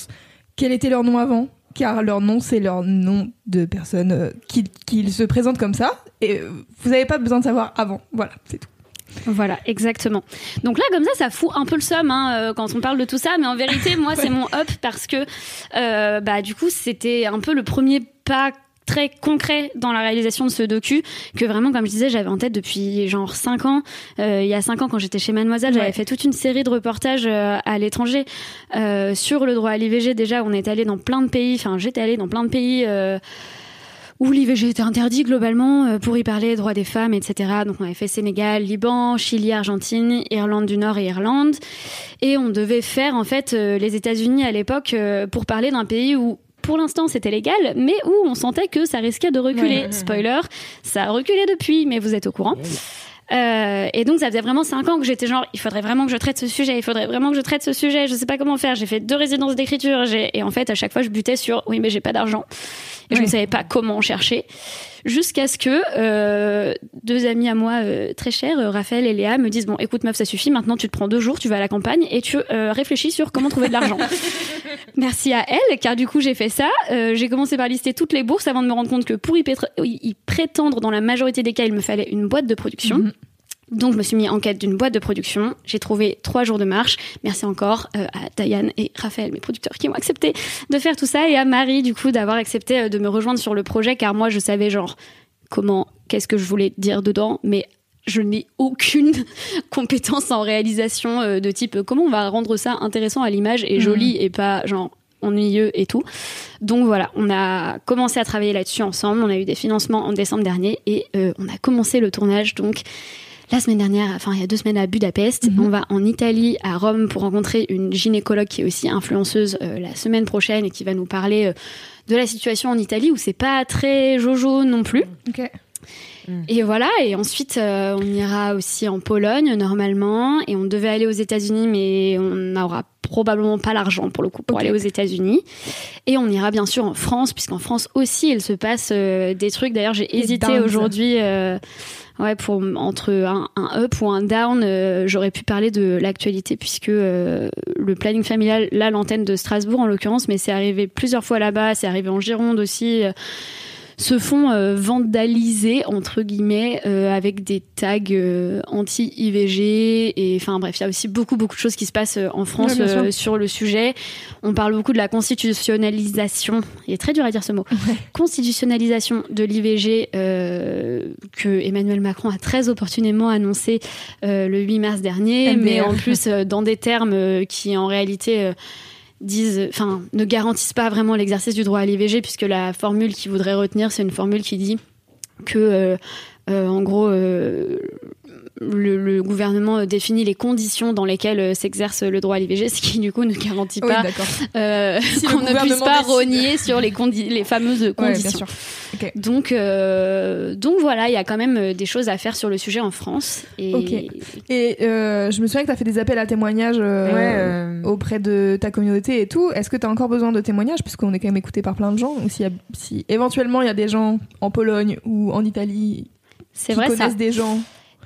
quel était leur nom avant, car leur nom c'est leur nom de personne euh, qui qu'ils se présentent comme ça et euh, vous n'avez pas besoin de savoir avant. Voilà, c'est tout. Voilà, exactement. Donc là, comme ça, ça fout un peu le somme hein, euh, quand on parle de tout ça, mais en vérité, moi, c'est mon up parce que, euh, bah, du coup, c'était un peu le premier pas très concret dans la réalisation de ce docu que vraiment comme je disais j'avais en tête depuis genre 5 ans. Euh, il y a 5 ans quand j'étais chez Mademoiselle j'avais fait toute une série de reportages euh, à l'étranger euh, sur le droit à l'IVG déjà on est allé dans plein de pays enfin j'étais allée dans plein de pays où l'IVG était interdit globalement euh, pour y parler droits des femmes, etc. Donc on avait fait Sénégal, Liban, Chili, Argentine, Irlande du Nord et Irlande. Et on devait faire en fait euh, les États-Unis à l'époque euh, pour parler d'un pays où pour l'instant c'était légal, mais où on sentait que ça risquait de reculer. Spoiler, ça a reculé depuis, mais vous êtes au courant. Euh, et donc ça faisait vraiment cinq ans que j'étais genre il faudrait vraiment que je traite ce sujet il faudrait vraiment que je traite ce sujet je sais pas comment faire j'ai fait deux résidences d'écriture et en fait à chaque fois je butais sur oui mais j'ai pas d'argent et je ne savais pas comment chercher jusqu'à ce que euh, deux amis à moi euh, très chers euh, Raphaël et Léa me disent bon écoute meuf ça suffit maintenant tu te prends deux jours tu vas à la campagne et tu euh, réfléchis sur comment trouver de l'argent Merci à elle, car du coup j'ai fait ça. Euh, j'ai commencé par lister toutes les bourses avant de me rendre compte que pour y, pétr- y- y prétendre, dans la majorité des cas, il me fallait une boîte de production. Mhm. Donc je me suis mis en quête d'une boîte de production. J'ai trouvé trois jours de marche. Merci encore euh, à Diane et Raphaël, mes producteurs, qui ont accepté de faire tout ça, et à Marie du coup d'avoir accepté euh, de me rejoindre sur le projet, car moi je savais genre comment, qu'est-ce que je voulais dire dedans, mais je n'ai aucune compétence en réalisation euh, de type comment on va rendre ça intéressant à l'image et joli et pas genre ennuyeux et tout. Donc voilà, on a commencé à travailler là-dessus ensemble. On a eu des financements en décembre dernier et euh, on a commencé le tournage donc la semaine dernière, enfin il y a deux semaines à Budapest. On va en Italie, à Rome, pour rencontrer une gynécologue qui est aussi influenceuse euh, la semaine prochaine et qui va nous parler euh, de la situation en Italie où c'est pas très jojo non plus. Ok. Et voilà, et ensuite euh, on ira aussi en Pologne normalement, et on devait aller aux États-Unis, mais on n'aura probablement pas l'argent pour le coup pour aller aux États-Unis. Et on ira bien sûr en France, puisqu'en France aussi il se passe euh, des trucs. D'ailleurs j'ai hésité aujourd'hui. euh, Ouais, pour entre un, un up ou un down, euh, j'aurais pu parler de l'actualité puisque euh, le planning familial, là l'antenne de Strasbourg en l'occurrence, mais c'est arrivé plusieurs fois là-bas, c'est arrivé en Gironde aussi. euh, se font euh, vandaliser entre guillemets euh, avec des tags euh, anti-IVG et enfin bref il y a aussi beaucoup beaucoup de choses qui se passent euh, en France sur le sujet. On parle beaucoup de la constitutionnalisation il est très dur à dire ce mot constitutionnalisation de l'IVG que Emmanuel Macron a très opportunément annoncé le 8 mars dernier MDR. mais en plus dans des termes qui en réalité disent, enfin, ne garantissent pas vraiment l'exercice du droit à l'IVG, puisque la formule qu'ils voudraient retenir, c'est une formule qui dit que, euh, euh, en gros, euh, le, le gouvernement définit les conditions dans lesquelles euh, s'exerce le droit à l'IVG, ce qui du coup ne garantit Oui, pas d'accord. euh, Si qu'on ne puisse pas décide. rogner sur les, condi- les fameuses Ouais, bien conditions. sûr. Ok. Donc, euh, donc voilà, il y a quand même euh, des choses à faire sur le sujet en France. Et euh, je me souviens que tu as fait des appels à témoignages euh, Ouais, euh, auprès de ta communauté et tout. Est-ce que tu as encore besoin de témoignages? Puisqu'on est quand même écouté par plein de gens. Y a- si éventuellement il y a des gens en Pologne ou en Italie c'est qui vrai ça. connaissent des gens.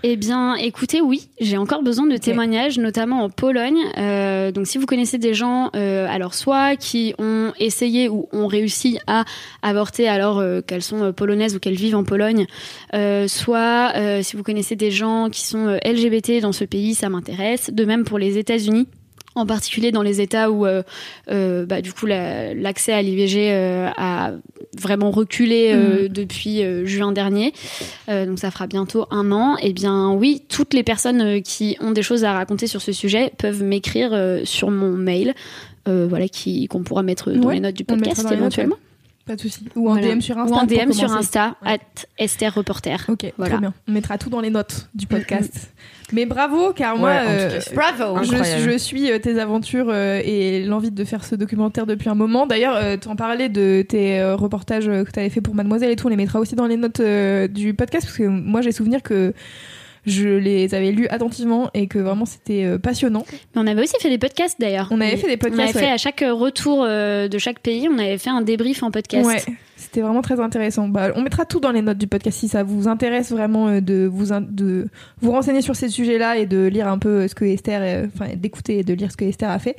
Eh bien, écoutez, oui, j'ai encore besoin de témoignages, notamment en Pologne. Euh, donc, si vous connaissez des gens, euh, alors soit qui ont essayé ou ont réussi à avorter alors euh, qu'elles sont euh, polonaises ou qu'elles vivent en Pologne, euh, soit euh, si vous connaissez des gens qui sont LGBT dans ce pays, ça m'intéresse. De même pour les États-Unis. En particulier dans les États où, euh, euh, bah, du coup, la- l'accès à l'IVG euh, a vraiment reculé euh, depuis juin dernier. Donc ça fera bientôt un an. Eh bien oui, toutes les personnes qui ont des choses à raconter sur ce sujet peuvent m'écrire sur mon mail, voilà, qui qu'on pourra mettre dans Ouais, les notes du podcast éventuellement. Pas de souci. Ou en Voilà. DM sur Insta. Ou en DM sur. Insta, at Esther Reporter. Ok, Voilà. très bien. On mettra tout dans les notes du podcast. Mais bravo, car moi, Ouais, euh, Bravo. je, suis euh, tes aventures euh, et l'envie de faire ce documentaire depuis un moment. D'ailleurs, euh, tu en parlais de tes euh, reportages que tu avais fait pour Mademoiselle et tout. On les mettra aussi dans les notes euh, du podcast parce que moi, j'ai souvenir que je les avais lus attentivement et que vraiment c'était euh, passionnant. Mais on avait aussi fait des podcasts d'ailleurs. On avait fait des On avait podcasts. fait ouais. à chaque retour euh, de chaque pays, on avait fait un débrief en podcast. Ouais, c'était vraiment très intéressant. Bah, on mettra tout dans les notes du podcast si ça vous intéresse vraiment euh, de vous in- de vous renseigner sur ces sujets-là et de lire un peu ce que Esther, enfin d'écouter et de lire ce que Esther a fait.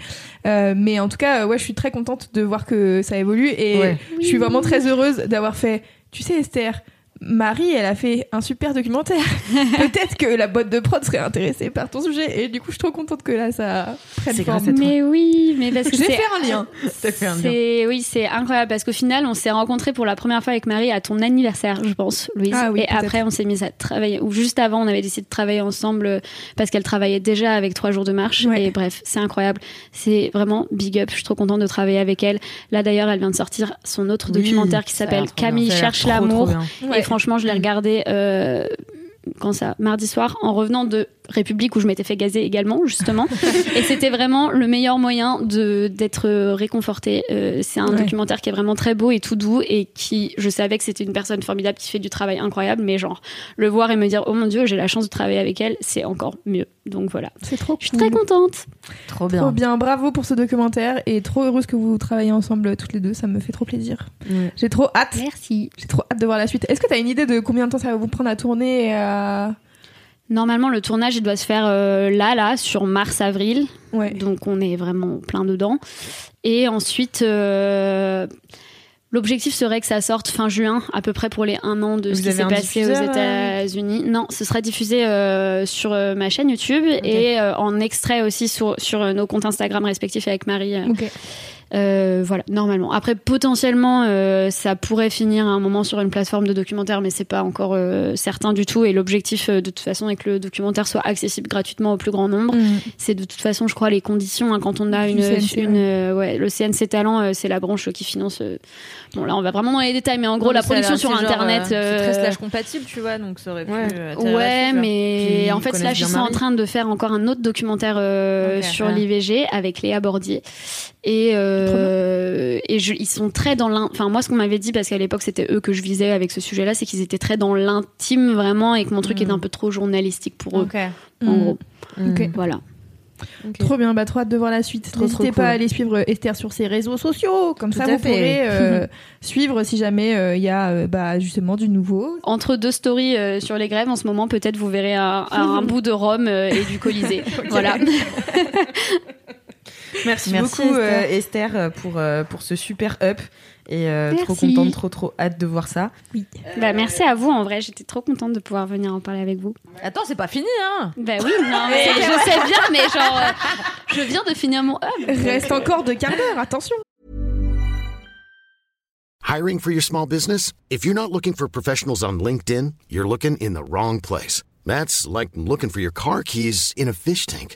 Euh, mais en tout cas, ouais, je suis très contente de voir que ça évolue et Ouais. je suis vraiment très heureuse d'avoir fait. Tu sais, Esther. Marie, elle a fait un super documentaire. Peut-être que la boîte de prod serait intéressée par ton sujet. Et du coup, je suis trop contente que là, ça prenne forme. grâce à toi. Mais oui, mais parce que J'ai c'est fait un lien. Fait un oui, c'est incroyable parce qu'au final, on s'est rencontrés pour la première fois avec Marie à ton anniversaire, je pense, Louise. Ah oui, et après, on s'est mis à travailler. Ou juste avant, on avait décidé de travailler ensemble euh, parce qu'elle travaillait déjà avec trois jours de marche. Ouais. Et bref, c'est incroyable. C'est vraiment big up. Je suis trop contente de travailler avec elle. Là, d'ailleurs, elle vient de sortir son autre Oui, documentaire qui s'appelle. Camille cherche l'amour. Ouais. Franchement, je l'ai regardé euh, quand ça, mardi soir, en revenant de République où je m'étais fait gazer également, justement. et c'était vraiment le meilleur moyen de d'être réconforté. Euh, c'est un Ouais. documentaire qui est vraiment très beau et tout doux et qui, je savais que c'était une personne formidable qui fait du travail incroyable, mais genre le voir et me dire oh mon dieu, j'ai la chance de travailler avec elle, c'est encore mieux. Donc voilà, C'est trop je suis très contente. Trop Trop bien, bravo pour ce documentaire et trop heureuse que vous travaillez ensemble toutes les deux, ça me fait trop plaisir. Ouais. J'ai trop hâte, Merci. j'ai trop hâte de voir la suite. Est-ce que tu as une idée de combien de temps ça va vous prendre à tourner et à... Normalement, le tournage il doit se faire euh, là, là, sur mars-avril. Ouais. Donc on est vraiment plein dedans. Et ensuite, euh, l'objectif serait que ça sorte fin juin, à peu près pour les un an de Vous ce qui s'est passé aux diffuseur, États-Unis. Non, ce sera diffusé euh, sur euh, ma chaîne YouTube et euh, en extrait aussi sur, sur euh, nos comptes Instagram respectifs avec Marie. euh, Ok. Euh, voilà, normalement. Après, potentiellement, euh, ça pourrait finir à un moment sur une plateforme de documentaire, mais c'est pas encore euh, certain du tout. Et l'objectif, euh, de toute façon, est que le documentaire soit accessible gratuitement au plus grand nombre. Mm. C'est de toute façon, je crois, les conditions hein, quand on a une, CNC, une euh, ouais, le CNC Talent, euh, c'est la branche qui finance. euh, Bon, là, on va vraiment dans les détails, mais en gros, la production sur Internet. C'est très euh, slash compatible, tu vois, donc ça aurait pu. Ouais. euh, Ouais, mais Puis en ils fait, je bien suis en train de faire encore un autre documentaire euh, Ok, sur ouais. l'IVG avec Léa Bordier. Et, euh, et je, ils sont très dans l'in... Enfin, moi, ce qu'on m'avait dit, parce qu'à l'époque, c'était eux que je visais avec ce sujet-là, c'est qu'ils étaient très dans l'intime, vraiment, et que mon truc Mm. était un peu trop journalistique pour eux, Ok. en Mm. gros. Ok. Voilà. Trop bien, bah trop hâte de voir la suite. N'hésitez pas cool. à aller suivre Esther sur ses réseaux sociaux, comme Tout ça vous fait. pourrez euh, suivre si jamais euh, il y a euh, bah, justement du nouveau. Entre deux stories euh, sur les grèves, en ce moment, peut-être vous verrez un, un bout de Rome euh, et du Colisée. Voilà. Merci, Merci, beaucoup Esther. euh, Esther euh, pour, euh, pour ce super up. Et euh, trop contente, trop trop hâte de voir ça. Bah, merci à vous, en vrai. J'étais trop contente de pouvoir venir en parler avec vous. Attends, c'est pas fini, hein Bah oui, non, mais je sais bien, mais genre, euh, je viens de finir mon hub. Reste encore deux quarts d'heure, attention. Hiring for your small business? If you're not looking for professionals on LinkedIn, you're looking in the wrong place. That's like looking for your car keys in a fish tank.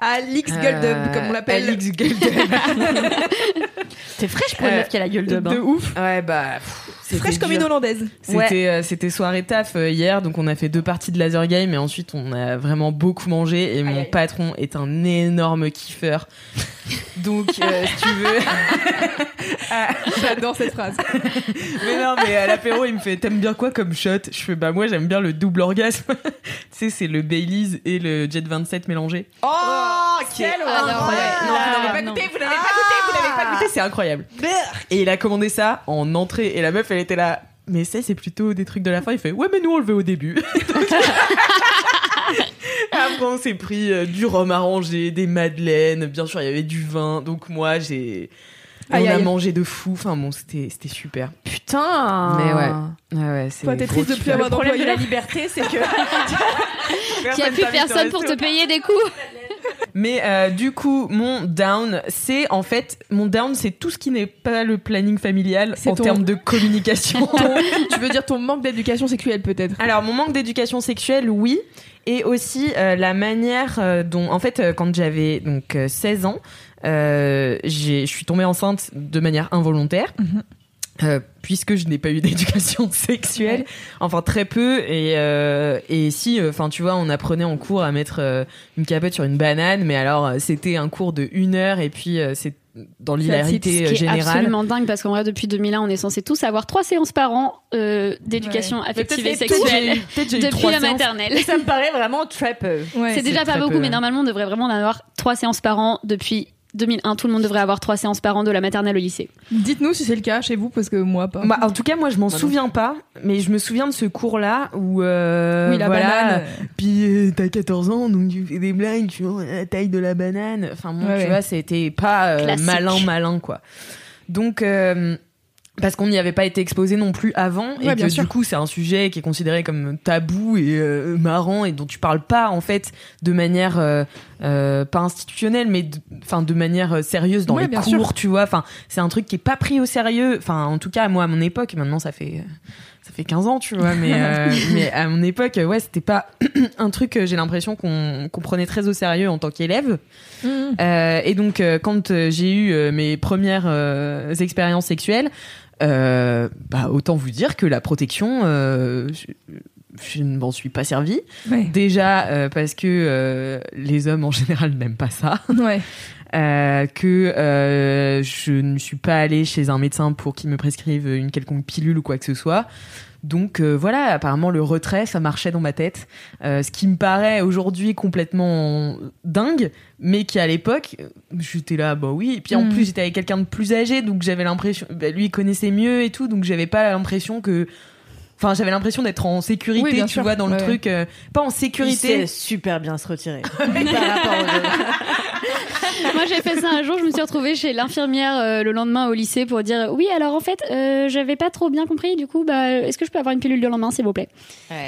Alix Euh, Guldub, comme on l'appelle. Alix. T'es fraîche pour une Euh, meuf qui a la gueule de de bain. ouf. ouais, bah. pff, Fraîche comme une hollandaise. C'était euh, c'était soirée taf euh, hier, donc on a fait deux parties de laser game et ensuite on a vraiment beaucoup mangé et mon patron est un énorme kiffeur. Donc euh, si tu veux, Ah, J'adore cette phrase. mais non mais à l'apéro il me fait t'aimes bien quoi comme shot? Je fais bah moi j'aime bien le double orgasme. tu sais c'est le Baileys et le Jet 27 mélangés. Oh, quel horreur. Ouais, non, vous n'avez pas goûté, vous n'avez pas goûté, vous n'avez pas goûté, c'est incroyable. Et il a commandé ça en entrée et la meuf elle était là. Mais ça c'est plutôt des trucs de la fin. Il fait ouais mais nous on le veut au début. Donc- Après on s'est pris euh, du rhum arrangé, des madeleines, bien sûr il y avait du vin. Donc moi j'ai on Aïe, a aïe. mangé de fou. Enfin bon c'était c'était super. Putain Mais ouais. Ouais ouais c'est. Toi, t'es triste de plus avoir Le problème de la liberté, c'est que. Qu'il n'y a plus personne pour te payer des coups. Mais euh, du coup, mon down, c'est en fait, mon down, c'est tout ce qui n'est pas le planning familial en ton- termes de communication. tu veux dire ton manque d'éducation sexuelle peut-être? Alors, mon manque d'éducation sexuelle, oui. Et aussi euh, la manière euh, dont, en fait, quand j'avais donc euh, 16 ans, je suis tombée enceinte de manière involontaire. Mhm. Euh, puisque je n'ai pas eu d'éducation sexuelle, enfin très peu, et, euh, et si, enfin tu vois, on apprenait en cours à mettre euh, une capote sur une banane, mais alors euh, c'était un cours de une heure, et puis euh, c'est dans l'hilarité euh, générale. absolument dingue parce qu'en vrai, depuis 2001, on est censé tous avoir trois séances par an euh, d'éducation affective et sexuelle depuis la maternelle. Et ça me paraît vraiment très peu. Ouais. c'est déjà c'est pas beaucoup, peu, mais normalement, on devrait vraiment en avoir trois séances par an depuis 2001. Tout le monde devrait avoir trois séances par an de la maternelle au lycée. Dites-nous si c'est le cas chez vous, parce que moi pas. Bah, en tout cas, moi, je m'en Bah souviens pas, mais je me souviens de ce cours-là où, euh, oui, la voilà, banane. Puis euh, t'as 14 ans, donc tu fais des blagues sur la taille de la banane. Enfin bon, Ouais, tu ouais. vois, c'était pas euh, malin, malin, quoi. Donc, euh, parce qu'on n'y avait pas été exposé non plus avant, Ouais, et bien que sûr. du coup, c'est un sujet qui est considéré comme tabou et euh, marrant, et dont tu parles pas, en fait, de manière euh, euh, pas institutionnelle, mais de- enfin de, manière euh, sérieuse dans Ouais, les cours, sûr. tu vois. Enfin, c'est un truc qui est pas pris au sérieux. Enfin, en tout cas, moi, à mon époque, maintenant, ça fait ça fait 15 ans, tu vois, mais, euh, mais à mon époque, ouais, c'était pas un truc, j'ai l'impression qu'on qu'on prenait très au sérieux en tant qu'élève. Euh, et donc, quand j'ai eu mes premières expériences sexuelles, euh, bah, autant vous dire que la protection, euh, je, je ne m'en suis pas servi. Ouais. Déjà euh, parce que euh, les hommes en général n'aiment pas ça. Ouais. Euh, que euh, je ne suis pas allée chez un médecin pour qu'il me prescrive une quelconque pilule ou quoi que ce soit. Donc euh, voilà, apparemment le retrait, ça marchait dans ma tête. Euh, ce qui me paraît aujourd'hui complètement dingue, mais qui à l'époque, j'étais là, bah oui. Et puis en Mm. plus, j'étais avec quelqu'un de plus âgé, donc j'avais l'impression, bah, lui il connaissait mieux et tout, donc j'avais pas l'impression que. Enfin, j'avais l'impression d'être en sécurité, Oui, tu sûr. vois, dans le truc. euh, pas en Il sécurité. sait super bien se retirer. Par. Moi, j'ai fait ça un jour. Je me suis retrouvée chez l'infirmière euh, le lendemain au lycée pour dire oui. Alors en fait, euh, j'avais pas trop bien compris. Du coup, bah, est-ce que je peux avoir une pilule de lendemain, s'il vous plaît?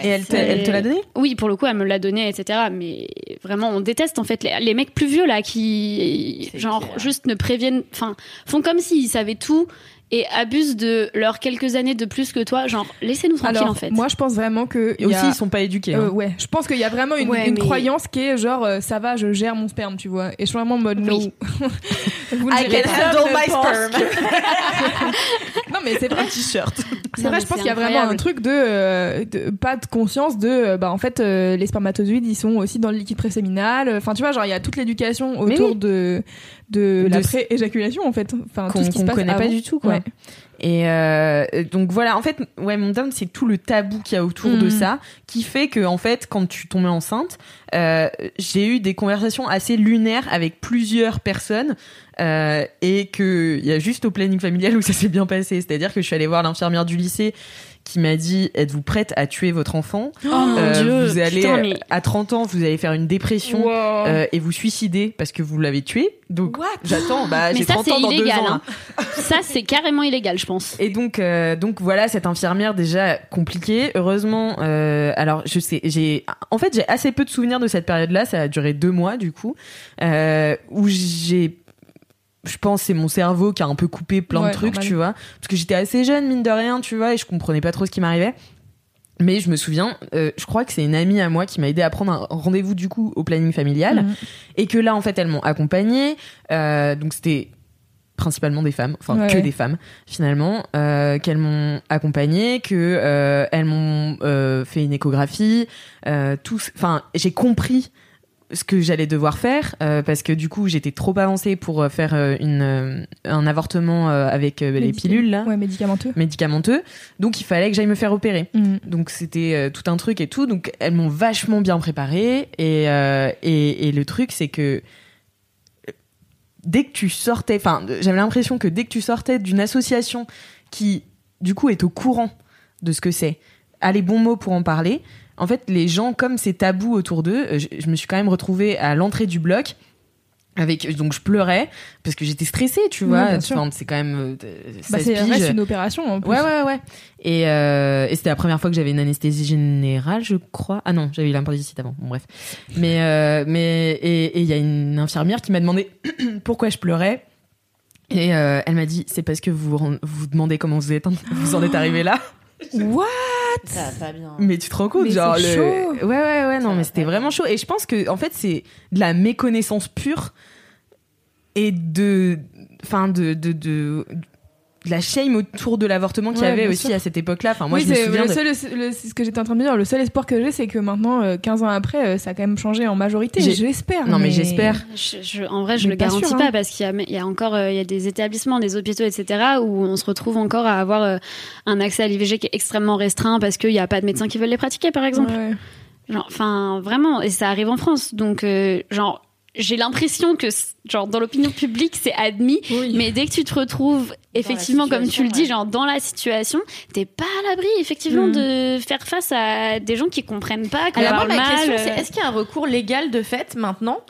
Et elle te, elle te l'a donné? Oui, pour le coup, elle me l'a donné, etc. Mais vraiment, on déteste en fait les, les mecs plus vieux là qui, genre, clair. juste ne préviennent, enfin, font comme s'ils savaient tout et abusent de leurs quelques années de plus que toi. Genre, laissez-nous tranquille Alors, en fait. moi je pense vraiment que. Et aussi, a- ils sont pas éduqués. Euh, hein. ouais, je pense qu'il y a vraiment une, Ouais, une mais- croyance qui est genre euh, ça va, je gère mon sperme, tu vois. Et je suis vraiment en mode Oui. no. Vous ne I can pas. handle my sperm. Non mais c'est vrai. t-shirt. C'est vrai, je pense qu'il y a vraiment un truc de, euh, de- pas de conscience de bah en fait euh, les spermatozoïdes ils sont aussi dans le liquide préséminal. Enfin tu vois genre il y a toute l'éducation autour oui. de de, De la pré-éjaculation en fait. Enfin tout Qu'on ce qui qu'on passe connaît pas avant. du tout, quoi. Ouais. Et euh, donc voilà, en fait, ouais, mon down, c'est tout le tabou qu'il y a autour de Mhm. ça, qui fait que en fait, quand tu tombais enceinte, euh, j'ai eu des conversations assez lunaires avec plusieurs personnes, euh, et que il y a juste au planning familial où ça s'est bien passé. C'est-à-dire que je suis allée voir l'infirmière du lycée qui m'a dit êtes-vous prête à tuer votre enfant Oh mon Euh, dieu. Vous allez Putain, mais- à 30 ans, vous allez faire une dépression. Wow. euh, et vous suicider parce que vous l'avez tué. Donc j'attends, bah, Mais j'ai ça, 30 c'est ans dans illégal. deux ans. hein. ça, c'est carrément illégal, je pense. Et donc, euh, donc voilà, cette infirmière déjà compliquée. Heureusement, euh, alors je sais, j'ai, en fait, j'ai assez peu de souvenirs de cette période-là. Ça a duré deux mois du coup, euh, où j'ai, je pense, c'est mon cerveau qui a un peu coupé plein Ouais, de trucs, normal. tu vois, parce que j'étais assez jeune mine de rien, tu vois, et je comprenais pas trop ce qui m'arrivait. Mais je me souviens, euh, je crois que c'est une amie à moi qui m'a aidé à prendre un rendez-vous du coup au planning familial, Mhm. et que là en fait elles m'ont accompagnée. Euh, donc c'était principalement des femmes, enfin Ouais, que ouais. des femmes finalement, euh, qu'elles m'ont accompagnée, que elles m'ont fait une échographie, enfin j'ai compris ce que j'allais devoir faire euh, parce que du coup j'étais trop avancée pour euh, faire euh, une euh, un avortement avec les pilules là Ouais, médicamenteux. médicamenteux donc il fallait que j'aille me faire opérer Mhm. donc c'était tout un truc et tout. Donc elles m'ont vachement bien préparé et, et et le truc c'est que dès que tu sortais, enfin j'avais l'impression que dès que tu sortais d'une association qui du coup est au courant de ce que c'est, a les bons mots pour en parler. En fait, les gens comme c'est tabou autour d'eux, euh, je, je me suis quand même retrouvée à l'entrée du bloc. Avec, donc je pleurais parce que j'étais stressée, tu vois. c'est quand même euh, Bah 16 c'est une opération en plus. Ouais, ouais, ouais. Et, euh, et c'était la première fois que j'avais une anesthésie générale, je crois. Ah non, j'avais eu l'appendicite avant. Bon, bref. Mais, euh, mais, et il y a une infirmière qui m'a demandé pourquoi je pleurais. Et euh, elle m'a dit, c'est parce que vous vous vous demandez comment vous, êtes, vous en êtes arrivé là. What? Ça va pas bien. Mais tu te rends compte, Mais genre le... chaud. Ouais, ouais, ouais, non, Ça mais c'était vraiment chaud. Et je pense que, en fait, c'est de la méconnaissance pure et de, enfin, de, de, de, la shame autour de l'avortement qu'il y Ouais, avait aussi sûr. à cette époque-là. Enfin, moi, oui, je me c'est souviens le de- seul, le- c'est ce que j'étais en train de me dire. Le seul espoir que j'ai, c'est que maintenant, euh, 15 ans après, euh, ça a quand même changé en majorité. J'espère. Non, mais j'espère. Je- je- en vrai, je Mais le pas garantis sûr, pas hein. parce qu'il y a, il y a encore euh, il y a des établissements, des hôpitaux, etc. où on se retrouve encore à avoir euh, un accès à l'IVG qui est extrêmement restreint parce qu'il n'y a pas de médecins qui veulent les pratiquer, par exemple. Ouais. Genre, Enfin, vraiment, et ça arrive en France. Donc, euh, genre, j'ai l'impression que, genre, dans l'opinion publique, c'est admis. Mais dès que tu te retrouves, effectivement, comme tu le dis, genre, dans la situation, t'es pas à l'abri, effectivement, Mm. de faire face à des gens qui comprennent pas, qui Alors moi, ma question, euh, c'est est-ce qu'il y a un recours légal de fait maintenant?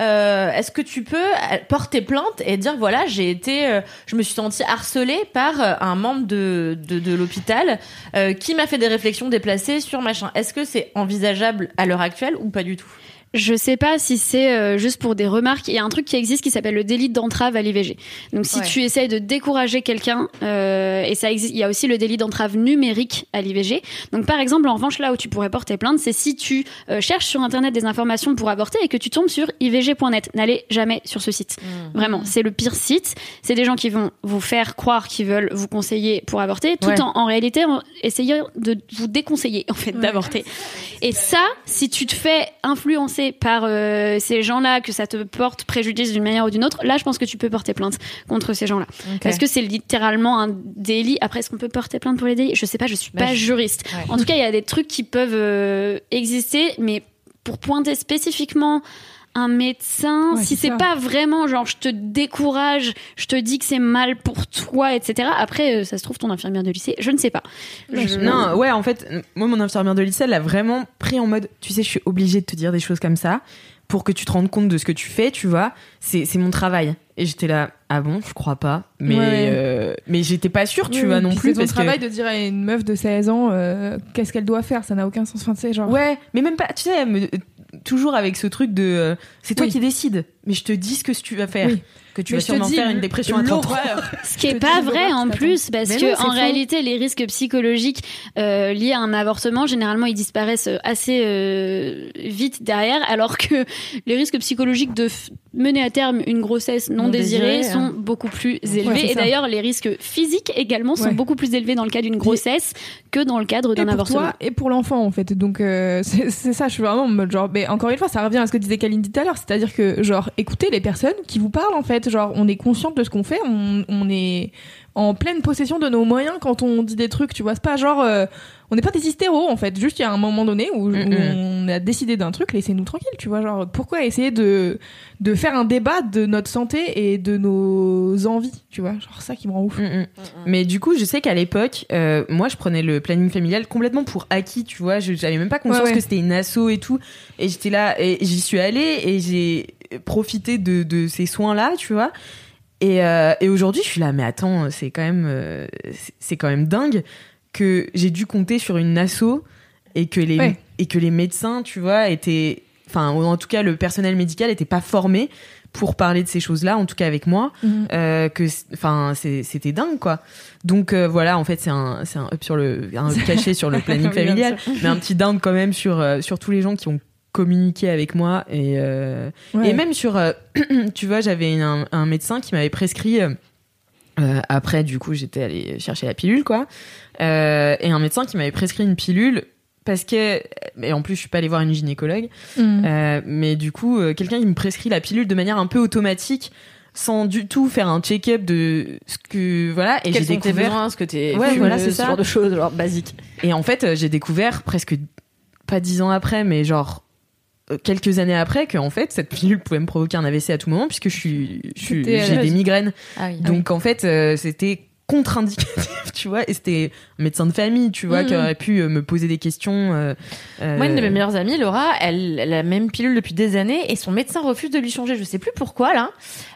Euh, Est-ce que tu peux euh, porter plainte et dire voilà j'ai été, euh, je me suis sentie harcelée par euh, un membre de de, de l'hôpital euh, qui m'a fait des réflexions déplacées sur machin? Est-ce que c'est envisageable à l'heure actuelle ou pas du tout? Je sais pas si c'est euh, juste pour des remarques. Il y a un truc qui existe qui s'appelle le délit d'entrave à l'IVG. Donc si Ouais. tu essayes de décourager quelqu'un, euh, et ça existe, il y a aussi le délit d'entrave numérique à l'IVG. Donc par exemple, en revanche, là où tu pourrais porter plainte, c'est si tu euh, cherches sur internet des informations pour avorter et que tu tombes sur ivg.net. N'allez jamais sur ce site. Vraiment, c'est le pire site. C'est des gens qui vont vous faire croire qu'ils veulent vous conseiller pour avorter, tout Ouais. en, en réalité en essayant de vous déconseiller en fait d'avorter. Et ça, si tu te fais influencer par euh, ces gens-là, que ça te porte préjudice d'une manière ou d'une autre, là, je pense que tu peux porter plainte contre ces gens-là. Parce que c'est littéralement un délit. Après, est-ce qu'on peut porter plainte pour les délits? Je sais pas, je suis Bah, pas juriste. Ouais. En tout cas, il y a des trucs qui peuvent euh, exister, mais pour pointer spécifiquement un médecin, Ouais, si c'est pas vraiment genre je te décourage, je te dis que c'est mal pour toi, etc. Après, euh, ça se trouve ton infirmière de lycée, je ne sais pas. Je- Non, ouais, en fait, moi, mon infirmière de lycée, elle l'a vraiment pris en mode, tu sais, je suis obligée de te dire des choses comme ça pour que tu te rendes compte de ce que tu fais, tu vois. C'est, c'est mon travail. Et j'étais là, ah bon, je crois pas. Mais, Ouais. euh, mais j'étais pas sûre, tu Oui, vois, oui, non plus. C'est ton parce travail que... de dire à une meuf de 16 ans euh, qu'est-ce qu'elle doit faire? Ça n'a aucun sens. Enfin, tu sais, genre. Ouais, mais même pas, tu sais, elle me- toujours avec ce truc de, euh, c'est toi Oui. qui décides, mais je te dis ce que tu vas faire. Oui. Que tu Mais vas te sûrement dis faire une dépression à 30 ans. l'horreur. Ce qui est pas vrai en plus, parce Mais que non, c'est en faux. réalité, les risques psychologiques euh, liés à un avortement, généralement, ils disparaissent assez euh, vite derrière, alors que les risques psychologiques de mener à terme une grossesse non, Non désirée, désirée, sont hein. beaucoup plus élevés. Et d'ailleurs, les risques physiques également sont Ouais. beaucoup plus élevés dans le cas d'une grossesse que dans le cadre d'un pour avortement. toi et pour l'enfant en fait donc euh, c'est ça je suis vraiment en mode genre mais encore une fois ça revient à ce que disait Kalindi tout à l'heure c'est-à-dire que genre écoutez les personnes qui vous parlent en fait genre on est consciente de ce qu'on fait on, on est en pleine possession de nos moyens quand on dit des trucs tu vois c'est pas genre euh, on n'est pas des hystéros en fait juste il y a un moment donné où, où Mm-mm. on a décidé d'un truc laissez-nous tranquilles tu vois genre pourquoi essayer de de faire un débat de notre santé et de nos envies tu vois genre ça qui me rend ouf Mm, mm. Mais du coup, je sais qu'à l'époque, euh, moi, je prenais le planning familial complètement pour acquis, tu vois. Je j'avais même pas conscience Ouais, ouais. que c'était une asso et tout. Et j'étais là, et j'y suis allée et j'ai profité de, de ces soins-là, tu vois. Et, euh, et aujourd'hui, je suis là, mais attends, c'est quand même, euh, c'est- quand même dingue que j'ai dû compter sur une asso et que les Ouais. et que les médecins, tu vois, étaient, enfin, en tout cas, le personnel médical était pas formé pour parler de ces choses-là, en tout cas avec moi Mhm. euh, que enfin c'était dingue quoi donc euh, voilà en fait c'est un c'est un up sur le un up caché sur le planning familial mais un petit down quand même sur euh, sur tous les gens qui ont communiqué avec moi et euh, Ouais. et même sur euh, tu vois j'avais un, un médecin qui m'avait prescrit euh, après du coup j'étais allée chercher la pilule quoi et un médecin qui m'avait prescrit une pilule parce que et en plus je suis pas allée voir une gynécologue euh, mais du coup, quelqu'un qui me prescrit la pilule de manière un peu automatique, sans du tout faire un check-up de ce que voilà. Et j'ai tes découvert. besoins, ce que t'es Ouais, voilà, c'est ce ça. genre de choses, genre basique. Et en fait, j'ai découvert presque pas dix ans après, mais genre quelques années après, que en fait cette pilule pouvait me provoquer un AVC à tout moment puisque je suis, j'ai euh, des migraines. Ah oui. Donc en fait, euh, c'était contre-indicatif, tu vois, et c'était un médecin de famille, tu vois, qui aurait pu euh, me poser des questions. euh, Moi, une de euh, mes meilleures amies, Laura, elle, elle a la même pilule depuis des années et son médecin refuse de lui changer. Je sais plus pourquoi là,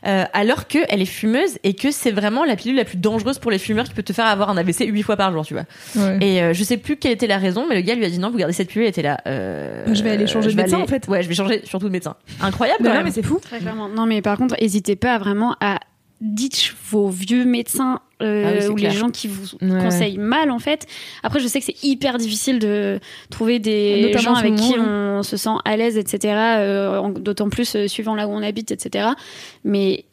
euh, alors que elle est fumeuse et que c'est vraiment la pilule la plus dangereuse pour les fumeurs qui peut te faire avoir un AVC huit fois par jour, tu vois. Ouais. Et euh, je sais plus quelle était la raison, mais le gars lui a dit non, vous gardez cette pilule. Elle était là. euh, je vais aller changer de médecin, aller- en fait. Ouais, je vais changer surtout de médecin. Incroyable Mais quand non, même. mais c'est fou Très clairement. Non, mais par contre, n'hésitez pas vraiment à ditch vos vieux médecins euh, Ah oui, ou clair. les gens qui vous Ouais. conseillent mal en fait. Après, je sais que c'est hyper difficile de trouver des Notamment gens avec qui moment, on se sent à l'aise, etc. euh, D'autant plus euh, suivant là où on habite, etc. Mais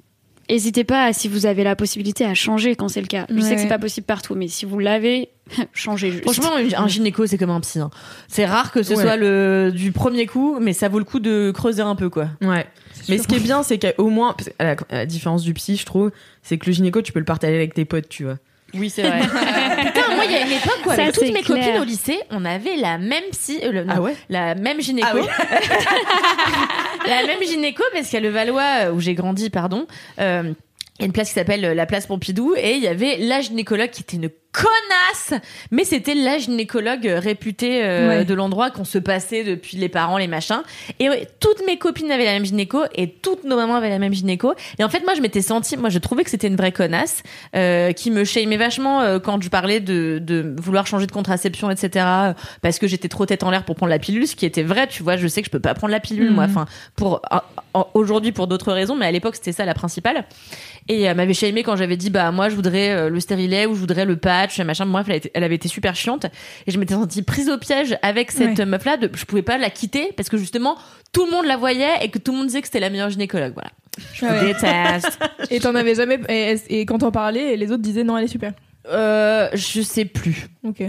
N'hésitez pas, si vous avez la possibilité, à changer quand c'est le cas. Je sais que c'est pas possible partout, mais si vous l'avez, changez juste. Franchement, un gynéco, c'est comme un psy. hein. C'est rare que ce Ouais. soit le du premier coup, mais ça vaut le coup de creuser un peu, quoi. Ouais. Mais ce qui est bien, c'est qu'au moins, à la, à la différence du psy, je trouve, c'est que le gynéco, tu peux le partager avec tes potes, tu vois. Oui, c'est vrai. Putain, moi, il y a une époque où avec toutes mes clair. copines au lycée, on avait la même psy, euh, le- non, Ah ouais? la même gynéco. Ah oui. la même gynéco parce qu'à Levallois, euh, où j'ai grandi, pardon, euh, il y a une place qui s'appelle euh, la place Pompidou et il y avait la gynécologue qui était une connasse, mais c'était la gynécologue réputée euh, Ouais. de l'endroit qu'on se passait depuis les parents, les machins. Et ouais, toutes mes copines avaient la même gynéco et toutes nos mamans avaient la même gynéco. Et en fait, moi, je m'étais sentie, moi, je trouvais que c'était une vraie connasse euh, qui me shameait vachement euh, quand je parlais de, de vouloir changer de contraception, etc. Parce que j'étais trop tête en l'air pour prendre la pilule, ce qui était vrai. Tu vois, je sais que je peux pas prendre la pilule, moi. Mhm. Enfin, pour aujourd'hui pour d'autres raisons, mais à l'époque c'était ça la principale. Et elle m'avait shamé quand j'avais dit bah moi je voudrais le stérilet ou je voudrais le patch, machin. Bref, elle, été- elle avait été super chiante et je m'étais sentie prise au piège avec cette Ouais. meuf là. De, je pouvais pas la quitter parce que justement tout le monde la voyait et que tout le monde disait que c'était la meilleure gynécologue. Voilà. Je ouais. déteste. Et t'en avais jamais. Et, et quand t'en parlais, les autres disaient non, elle est super. Euh, je sais plus. Ok.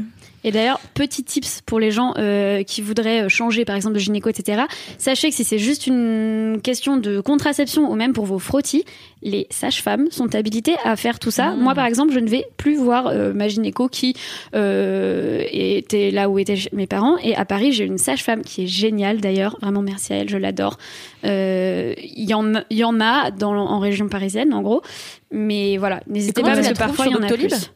Et d'ailleurs, petit tips pour les gens euh, qui voudraient euh, changer, par exemple, de gynéco, etc. Sachez que si c'est juste une question de contraception ou même pour vos frottis, les sages-femmes sont habilitées à faire tout ça. Moi, par exemple, je ne vais plus voir euh, ma gynéco qui euh, était là où étaient mes parents. Et à Paris, j'ai une sage-femme qui est géniale, d'ailleurs. Vraiment, merci à elle, je l'adore. Euh, Il y, y en a dans, en région parisienne, en gros. Mais voilà, n'hésitez pas parce que parfois, il y en a plus?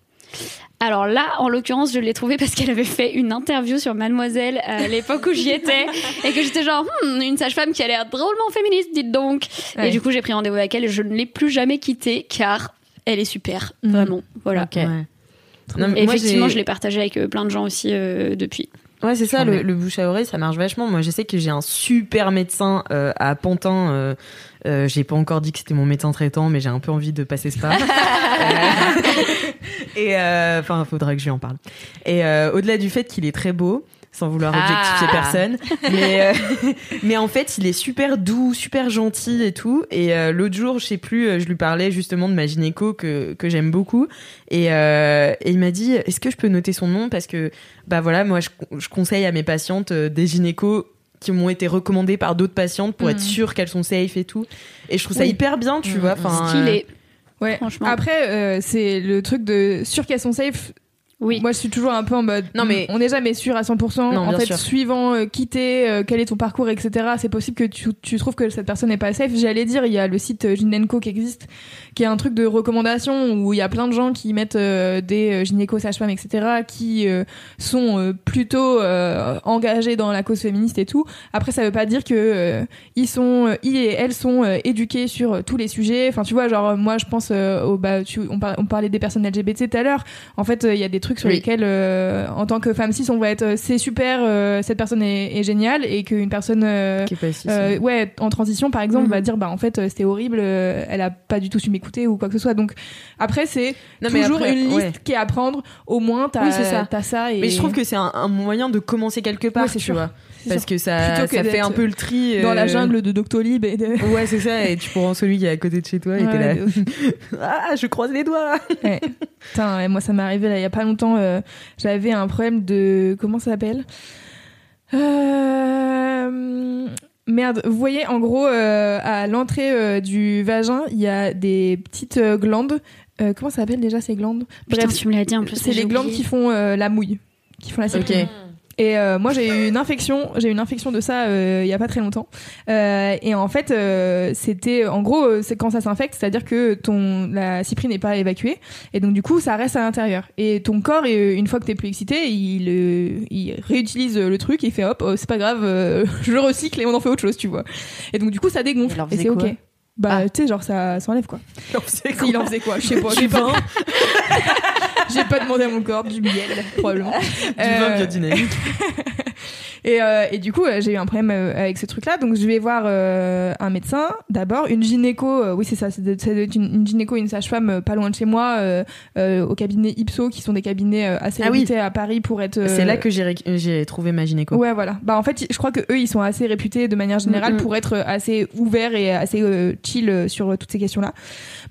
Alors là, en l'occurrence, je l'ai trouvée parce qu'elle avait fait une interview sur Mademoiselle à l'époque où j'y étais et que j'étais genre Hmm, une sage-femme qui a l'air drôlement féministe, dites donc. Ouais. Et du coup, j'ai pris rendez-vous avec elle et je ne l'ai plus jamais quittée car elle est super, Mhm. vraiment. Voilà. Ok. Ouais. Non, mais Et moi, effectivement, je l'ai partagé avec euh, plein de gens aussi euh, depuis. Ouais, c'est ça, le, bouche à oreille, ça marche vachement. Moi, je sais que j'ai un super médecin euh, à Pantin. Euh, euh, j'ai pas encore dit que c'était mon médecin traitant, mais j'ai un peu envie de passer ce pas. Euh, et euh, enfin, faudra que je lui en parle. Et au-delà du fait qu'il est très beau, sans vouloir Ah. objectifier personne, mais euh, mais en fait, il est super doux, super gentil et tout. Et euh, l'autre jour, je sais plus, je lui parlais justement de ma gynéco que que j'aime beaucoup. Et, euh, et il m'a dit, est-ce que je peux noter son nom? Parce que bah voilà, moi je, je conseille à mes patientes des gynécos qui m'ont été recommandés par d'autres patientes pour être sûre qu'elles sont safe et tout. Et je trouve ça Oui. hyper bien, tu Mhm. vois. Enfin, Stylé. Ouais. Franchement. Après, euh, c'est le truc de sûr qu'elles sont safe. Oui. Moi, je suis toujours un peu en mode. Non, mais- on n'est jamais sûr à 100%. Non, en fait, sûr. suivant euh, qui t'es, euh, quel est ton parcours, etc. C'est possible que tu, tu trouves que cette personne n'est pas safe. J'allais dire, il y a le site euh, Gynenco qui existe, qui est un truc de recommandation où il y a plein de gens qui mettent euh, des euh, gynécos, sages-femmes, etc. qui euh, sont plutôt engagés dans la cause féministe et tout. Après, ça veut pas dire que ils sont, ils et elles sont éduqués sur tous les sujets. Enfin, tu vois, genre moi, je pense au bah, tu, on, par- on parlait des personnes LGBT tout à l'heure. En fait, il y a des trucs sur Oui. lesquels, en tant que femme cis, on va être, c'est super, cette personne est, est géniale, et qu'une personne, qui est pas si- euh, ouais, en transition, par exemple, Mhm. va dire, bah en fait, c'était horrible, elle a pas du tout su ou quoi que ce soit. Donc après, c'est toujours après, une liste ouais. qui est à prendre. Au moins, t'as Oui, ça. Et Mais je trouve que c'est un, un moyen de commencer quelque part, tu sûr. vois. Parce sûr. que ça, que ça fait un peu le tri. dans la euh, jungle de Doctolib et de. Ouais, c'est ça. Et tu prends celui qui est à côté de chez toi et Ouais, t'es là. de ah, je croise les doigts. Ouais. Putain, ouais, moi ça m'est arrivé là il y a pas longtemps. euh, J'avais un problème de comment ça s'appelle? Euh... Merde, vous voyez en gros euh, à l'entrée euh, du vagin il y a des petites euh, glandes. Euh, comment ça s'appelle déjà ces glandes? Putain, tu me l'as dit en plus. c'est les glandes qui font euh, la mouille, qui font la. Ok. Et euh, moi j'ai eu une infection, j'ai eu une infection de ça euh, il y a pas très longtemps. Euh, et en fait euh, c'était en gros euh, c'est quand ça s'infecte, c'est-à-dire que ton la cyprine n'est pas évacuée et donc du coup ça reste à l'intérieur. Et ton corps euh, une fois que t'es plus excité, il il réutilise le truc, il fait hop, oh, c'est pas grave, euh, je le recycle et on en fait autre chose, tu vois. Et donc du coup ça dégonfle et faisait c'est ok. Bah Ah. tu sais genre ça s'enlève quoi. C'est Il en faisait quoi Je sais pas. J'ai pas, j'ai pas demandé à mon corps du miel probablement. Du Euh, vin biodynamique. Et, euh, et du coup, euh, j'ai eu un problème euh, avec ce truc-là. Donc, je vais voir euh, un médecin d'abord, une gynéco. oui, c'est ça. C'est une, une gynéco, et une sage-femme pas loin de chez moi, au cabinet Ipso, qui sont des cabinets assez Ah oui. réputés à Paris pour être. C'est là que j'ai trouvé ma gynéco. Ouais, voilà. Bah en fait, je crois que eux, ils sont assez réputés de manière générale Mm, pour être assez ouverts et assez chill sur toutes ces questions-là.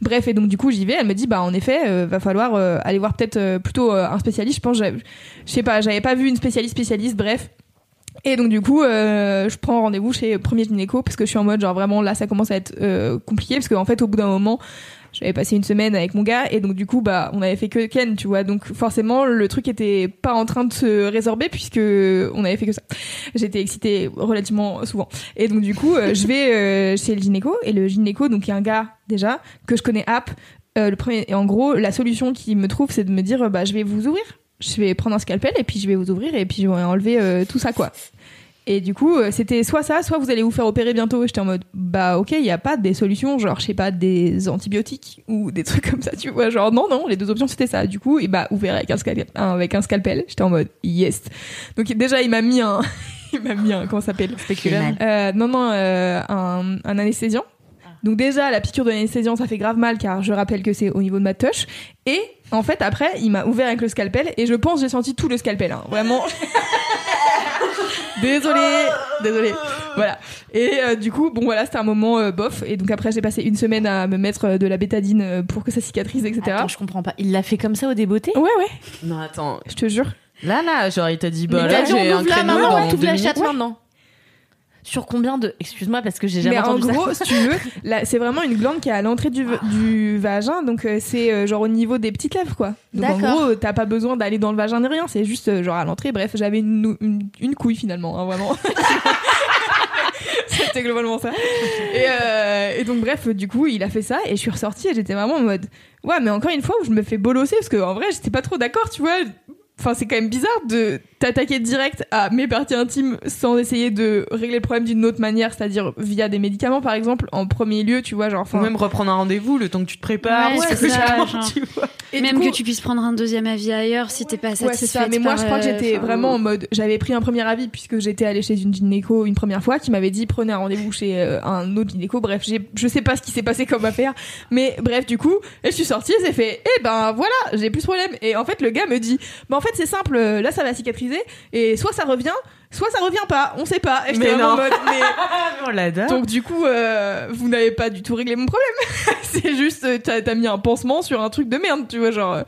Bref, et donc du coup, j'y vais. Elle me dit, bah en effet, euh, va falloir euh, aller voir peut-être euh, plutôt un spécialiste. Je pense, je sais pas, j'avais pas vu une spécialiste spécialiste. Bref. Et donc du coup, euh, je prends rendez-vous chez premier gynéco parce que je suis en mode genre vraiment là, ça commence à être euh, compliqué parce qu'en fait, au bout d'un moment. J'avais passé une semaine avec mon gars et donc du coup bah on avait fait que Ken tu vois donc forcément le truc était pas en train de se résorber puisque on avait fait que ça. J'étais excitée relativement souvent et donc du coup euh, je vais chez le gynéco et le gynéco donc il y a un gars déjà que je connais app euh, le premier et en gros la solution qu'il me trouve c'est de me dire bah je vais vous ouvrir je vais prendre un scalpel et puis je vais vous ouvrir et puis je vais enlever euh, tout ça quoi et du coup, euh, c'était soit ça, soit vous allez vous faire opérer bientôt. J'étais en mode, bah ok, il n'y a pas des solutions, genre, je sais pas, des antibiotiques ou des trucs comme ça, tu vois. Genre, non, non, les deux options c'était ça. Du coup, et bah, ouvert avec un, scalpel, avec un scalpel. J'étais en mode, yes. Donc déjà, il m'a mis un, il m'a mis un, comment ça s'appelle? Euh, Non, non, euh, un, un anesthésiant. Donc déjà, la piqûre de l'anesthésiant, ça fait grave mal car je rappelle que c'est au niveau de ma touche. Et en fait, après, il m'a ouvert avec le scalpel et je pense que j'ai senti tout le scalpel. hein. Vraiment. désolé, désolé. Voilà. Et euh, du coup, bon voilà, c'était un moment euh, bof. Et donc après, j'ai passé une semaine à me mettre euh, de la bétadine pour que ça cicatrise, etc. Attends, je comprends pas. Il l'a fait comme ça au débeauté? Ouais, ouais, Non, attends. je te jure. Là, là, genre, il t'a dit, bah Mais là, j'ai un là créneau maintenant, dans on ouvre deux la minutes. chatte maintenant. Sur combien de. Excuse-moi, parce que j'ai jamais Mais en entendu gros, ça. si tu veux, c'est vraiment une glande qui est à l'entrée du, du vagin, donc euh, c'est euh, genre au niveau des petites lèvres, quoi. Donc en gros, t'as pas besoin d'aller dans le vagin ni rien, c'est juste euh, genre à l'entrée. Bref, j'avais une, une, une couille finalement, hein, vraiment. C'était globalement ça. Et, et donc bref, du coup, il a fait ça et je suis ressortie et j'étais vraiment en mode ouais, mais encore une fois où je me fais bolosser parce que en vrai, j'étais pas trop d'accord, tu vois. Enfin, c'est quand même bizarre de t'attaquer direct à mes parties intimes sans essayer de régler le problème d'une autre manière, c'est-à-dire via des médicaments, par exemple, en premier lieu, tu vois, genre. Enfin, même reprendre un rendez-vous le temps que tu te prépares. Ouais, que ça, genre, tu vois. et Même coup- que tu puisses prendre un deuxième avis ailleurs si t'es pas Ouais, c'est ça. Mais moi, par, je crois que euh, j'étais enfin, vraiment en mode. J'avais pris un premier avis puisque j'étais allée chez une gynéco une première fois qui m'avait dit prenez un rendez-vous chez euh, un autre gynéco. Bref, j'ai, je sais pas ce qui s'est passé comme affaire. Mais bref, du coup, et je suis sortie et c'est fait eh ben voilà, j'ai plus de problème. Et en fait, le gars me dit bah en fait, c'est simple, euh, là ça va cicatriser et soit ça revient, soit ça revient pas, on sait pas. Et j'étais vraiment en mode mais. On l'adore. Donc du coup, euh, vous n'avez pas du tout réglé mon problème. c'est juste, euh, t'as mis un pansement sur un truc de merde, tu vois, genre.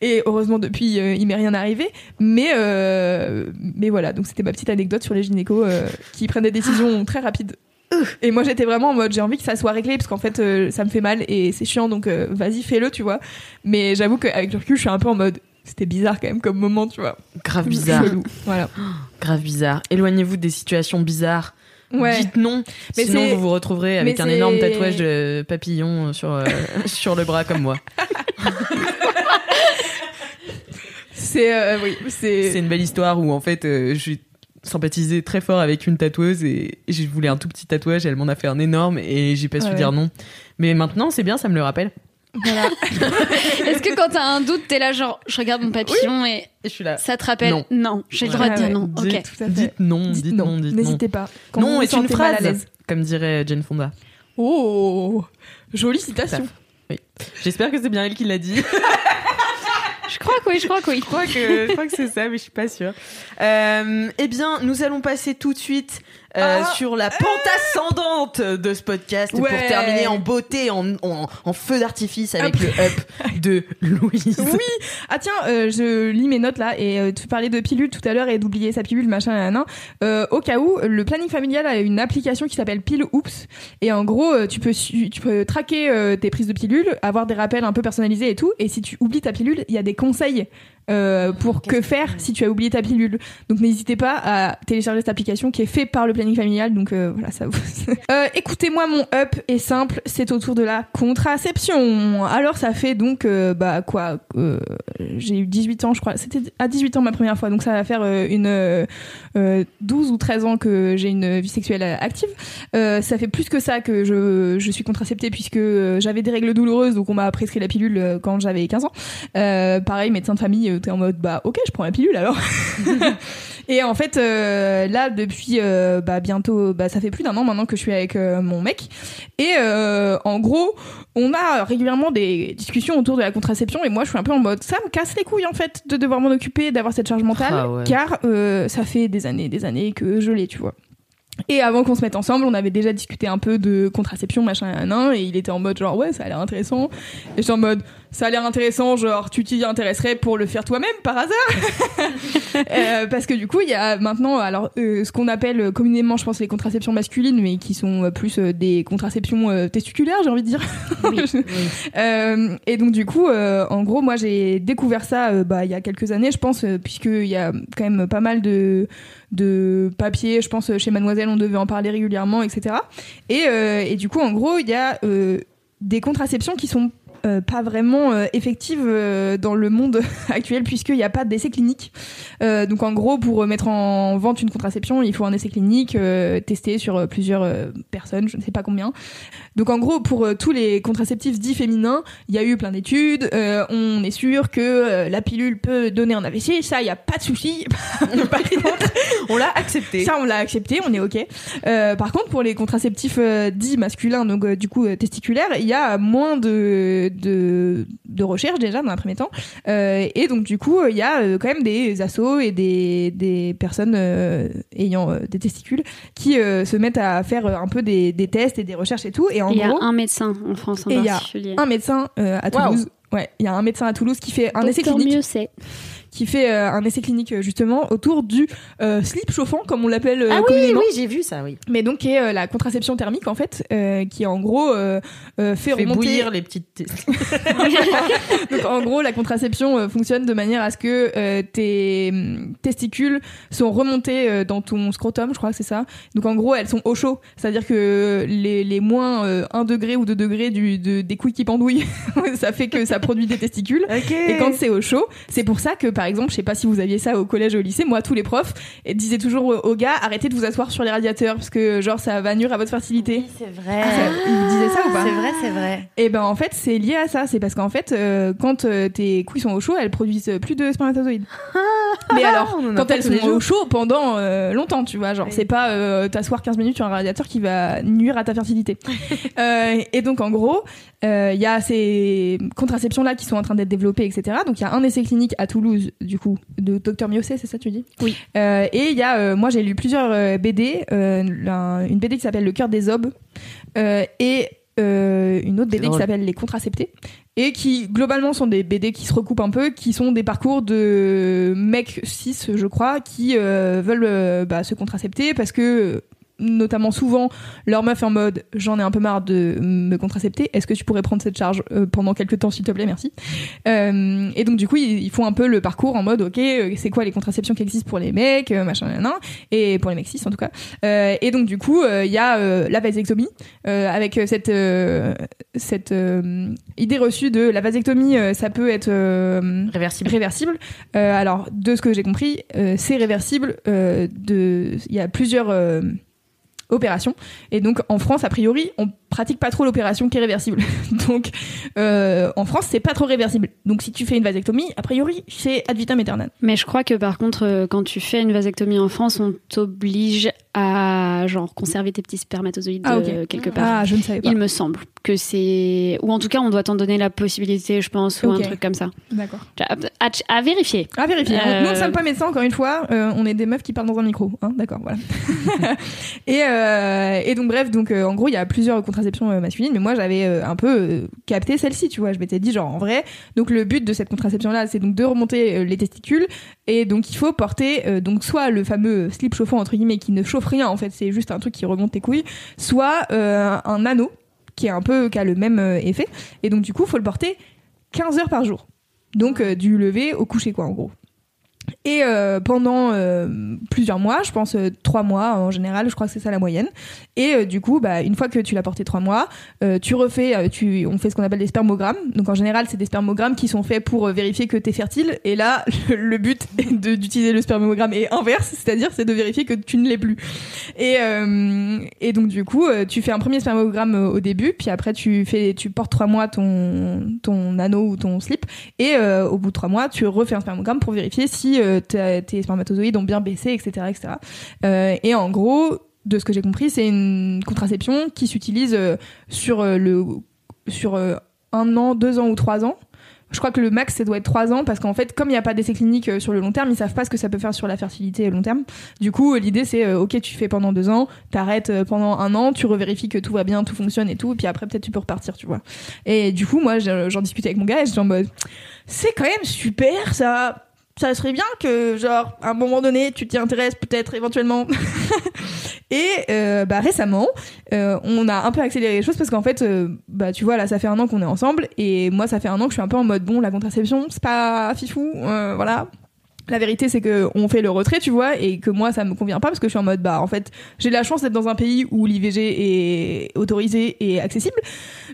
Et heureusement depuis, euh, il m'est rien arrivé. Mais euh, mais voilà, donc c'était ma petite anecdote sur les gynécos qui prennent des décisions très rapides. Et moi j'étais vraiment en mode j'ai envie que ça soit réglé parce qu'en fait euh, ça me fait mal et c'est chiant donc euh, vas-y fais-le tu vois. Mais j'avoue qu'avec le recul je suis un peu en mode c'était bizarre quand même comme moment tu vois. Grave bizarre. Chelou. Voilà. Grave bizarre. Éloignez-vous des situations bizarres. Ouais. Dites non. Mais Sinon, vous vous retrouverez avec mais un énorme tatouage de papillon sur, euh, sur le bras comme moi. C'est euh, oui c'est. Une belle histoire où en fait euh, j'ai sympathisé très fort avec une tatoueuse et je voulais un tout petit tatouage, elle m'en a fait un énorme et j'ai pas su dire non. Mais maintenant c'est bien, ça me le rappelle. Voilà. Est-ce que quand t'as un doute, t'es là genre je regarde mon papillon et Et je suis là. ça te rappelle Non. j'ai le Ouais. droit de dire non. ouais. Ok. Tout à fait. Dites non, Dites dites non, non, dites non. n'hésitez pas. Quand non est une sentez mal à phrase, l'aise. comme dirait Jane Fonda. Oh, jolie citation. J'espère que c'est bien elle qui l'a dit. Je crois que oui, je crois que oui. Je crois que, je crois que c'est ça, mais je suis pas sûre. Euh, eh bien, nous allons passer tout de suite euh, Ah. sur la pente ascendante de ce podcast Ouais. pour terminer en beauté, en, en, en feu d'artifice avec Hop. le up de Louise. Oui. Ah tiens, euh, je lis mes notes là et euh, tu parlais de pilule tout à l'heure et d'oublier sa pilule machin nan, euh, au cas où, le planning familial a une application qui s'appelle Pile Oops et en gros tu peux tu peux traquer tes prises de pilule, avoir des rappels un peu personnalisés et tout et si tu oublies ta pilule, il y a des conseils euh, pour que faire si tu as oublié ta pilule. Donc n'hésitez pas à télécharger cette application qui est faite par le planning familial. Donc euh, voilà, ça vous. Euh, Écoutez-moi, mon up est simple, c'est autour de la contraception. Alors ça fait donc bah quoi, j'ai eu 18 ans, je crois. C'était à 18 ans ma première fois, donc ça va faire une euh, euh, 12 ou 13 ans que j'ai une vie sexuelle active. Ça fait plus que ça que je, je suis contraceptée puisque j'avais des règles douloureuses, donc on m'a prescrit la pilule quand j'avais 15 ans. Pareil, médecin de famille, t'es en mode bah ok, je prends la pilule alors. Et en fait, euh, là, depuis euh, bah, bientôt, bah, ça fait plus d'un an maintenant que je suis avec euh, mon mec. Et en gros, on a régulièrement des discussions autour de la contraception. Et moi, je suis un peu en mode, ça me casse les couilles en fait de devoir m'en occuper, d'avoir cette charge mentale, Ah ouais. car ça fait des années, des années que je l'ai, tu vois. Et avant qu'on se mette ensemble, on avait déjà discuté un peu de contraception, machin, nan, nan, et il était en mode genre ouais, ça a l'air intéressant. Et j'étais en mode ça a l'air intéressant, genre tu t'y intéresserais pour le faire toi-même par hasard. Euh, parce que du coup, il y a maintenant alors euh, ce qu'on appelle communément, je pense, les contraceptions masculines, mais qui sont euh, plus des contraceptions testiculaires, j'ai envie de dire. Et donc du coup, en gros, moi j'ai découvert ça bah, il y a quelques années, je pense, puisqu'il y a quand même pas mal de de papiers, je pense chez Mademoiselle on devait en parler régulièrement, etc. Et, euh, et du coup, en gros, il y a euh, des contraceptions qui sont euh, pas vraiment euh, effectives euh, dans le monde actuel puisqu'il n'y a pas d'essai clinique. Donc en gros, pour mettre en vente une contraception, il faut un essai clinique testé sur plusieurs personnes, je ne sais pas combien. Donc en gros, pour tous les contraceptifs dits féminins, il y a eu plein d'études. on est sûr que la pilule peut donner un AVC, ça, il n'y a pas de souci. Par contre, On l'a accepté. ça, on l'a accepté, on est ok. Par contre, pour les contraceptifs dits masculins, donc du coup testiculaires, il y a moins de de, de recherche déjà dans un premier temps, Euh, et donc du coup, il y a euh, quand même des assos et des des personnes euh, ayant euh, des testicules qui euh, se mettent à faire un peu des, des tests et des recherches et tout. Et en Il y a gros, un médecin en France en Et il y a particulier. un médecin euh, à. Toulouse. Ouais, il y a un médecin à Toulouse qui fait un essai clinique mieux c'est. Qui fait euh, un essai clinique euh, justement autour du euh, slip chauffant comme on l'appelle euh, Ah oui, communément. oui, j'ai vu ça, oui. mais donc qui est euh, la contraception thermique en fait euh, qui en gros euh, euh, fait, Fait remonter bouillir les petites. donc en gros la contraception euh, fonctionne de manière à ce que euh, tes hum, testicules sont remontés euh, dans ton scrotum je crois que c'est ça donc en gros elles sont au chaud c'est à dire que les, les moins euh, 1 degré ou 2 degrés du, de, des couilles qui pendouillent ça fait que ça produit des testicules et quand c'est au chaud, c'est pour ça que par exemple, je sais pas si vous aviez ça au collège ou au lycée, moi tous les profs eh, disaient toujours aux- gars arrêtez de vous asseoir sur les radiateurs parce que genre ça va nuire à votre fertilité. c'est vrai. Ah, ça- ils disaient ça ou pas C'est vrai, c'est vrai. Et ben en fait, c'est lié à ça, c'est parce qu'en fait euh, quand euh, tes couilles sont au chaud, elles produisent plus de spermatozoïdes. Mais alors, on en a quand elles sont au chaud pendant euh, longtemps, tu vois, genre Oui. c'est pas euh, t'asseoir 15 minutes sur un radiateur qui va nuire à ta fertilité. Et donc en gros, il y a ces contraceptions là qui sont en train d'être développées, etc. Donc il y a un essai clinique à Toulouse, du coup, de Dr Miocé, c'est ça tu dis? Oui. Euh, et il y a, euh, moi j'ai lu plusieurs euh, BD, un- une BD qui s'appelle Le cœur des obes et une autre BD qui s'appelle Les contraceptés et qui globalement sont des BD qui se recoupent un peu, qui sont des parcours de mecs cis, je crois, qui euh, veulent euh, bah, se contracepter parce que notamment souvent leur meuf est en mode j'en ai un peu marre de me contracepter est-ce que tu pourrais prendre cette charge euh, pendant quelques temps s'il te plaît? Merci Euh, et donc du coup ils, font un peu le parcours en mode ok euh, c'est quoi les contraceptions qui existent pour les mecs machin nan, nan, et pour les mecs cis en tout cas Euh, et donc du coup il y a euh, la vasectomie avec cette cette idée reçue de la vasectomie ça peut être Réversible. réversible. Alors, de ce que j'ai compris, c'est réversible. de, il y a plusieurs opérations, et donc en France, a priori, on pratique pas trop l'opération qui est réversible. donc, euh, en France, c'est pas trop réversible. Donc, si tu fais une vasectomie, a priori, c'est ad vitam aeternam. Mais je crois que par contre, euh, quand tu fais une vasectomie en France, on t'oblige à genre conserver tes petits spermatozoïdes Ah, euh, quelque part. Ah, je ne savais pas. Il me semble que c'est ou en tout cas on doit t'en donner la possibilité, je pense, ou un truc comme ça. D'accord. À, à- à vérifier. À vérifier. Euh, Nous, ne sommes pas médecins, encore une fois. Euh, on est des meufs qui parlent dans un micro. Hein D'accord, voilà. et, et donc, bref, donc, en gros, il y a plusieurs contraceptions euh, masculines, mais moi, j'avais euh, un peu euh, capté celle-ci, tu vois. Je m'étais dit, genre, en vrai, donc le but de cette contraception-là, c'est donc de remonter les testicules. Et donc, il faut porter, donc, soit le fameux slip chauffant, entre guillemets, qui ne chauffe rien, en fait, c'est juste un truc qui remonte tes couilles, soit un anneau, qui est un peu, qui a le même effet. Et donc, du coup, faut le porter 15 heures par jour. Donc, du lever au coucher, quoi, en gros. Et euh, pendant euh, plusieurs mois, je pense euh, trois mois en général, je crois que c'est ça la moyenne. Et du coup, bah, une fois que tu l'as porté trois mois, tu refais, tu, on fait ce qu'on appelle des spermogrammes. Donc en général, c'est des spermogrammes qui sont faits pour vérifier que tu es fertile. Et là, le, le but d'utiliser le spermogramme est inverse, c'est-à-dire c'est de vérifier que tu ne l'es plus. Et, et donc du coup, tu fais un premier spermogramme au début, puis après tu fais, tu portes trois mois ton ton anneau ou ton slip, et au bout de trois mois, tu refais un spermogramme pour vérifier si euh, tes spermatozoïdes ont bien baissé, etc., etc. Euh, et en gros, de ce que j'ai compris, c'est une contraception qui s'utilise euh, sur le sur un an, deux ans ou trois ans. Je crois que le max, ça doit être trois ans parce qu'en fait, comme il n'y a pas d'essai clinique sur le long terme, ils savent pas ce que ça peut faire sur la fertilité long terme. Du coup, l'idée c'est, ok, tu fais pendant deux ans, t'arrêtes pendant un an, tu revérifies que tout va bien, tout fonctionne et tout, et puis après peut-être tu peux repartir, tu vois. Et du coup, moi, je- j'en discutais avec mon gars et j'étais en mode, c'est quand même super, ça. Ça serait bien que, genre, à un moment donné, tu t'y intéresses peut-être éventuellement. et euh, bah récemment, euh, on a un peu accéléré les choses parce qu'en fait, euh, bah tu vois, là, ça fait un an qu'on est ensemble et moi, ça fait un an que je suis un peu en mode bon, la contraception, c'est pas fifou, voilà. La vérité, c'est que on fait le retrait, tu vois, et que moi, ça me convient pas parce que je suis en mode bah en fait, j'ai la chance d'être dans un pays où l'IVG est autorisé et accessible,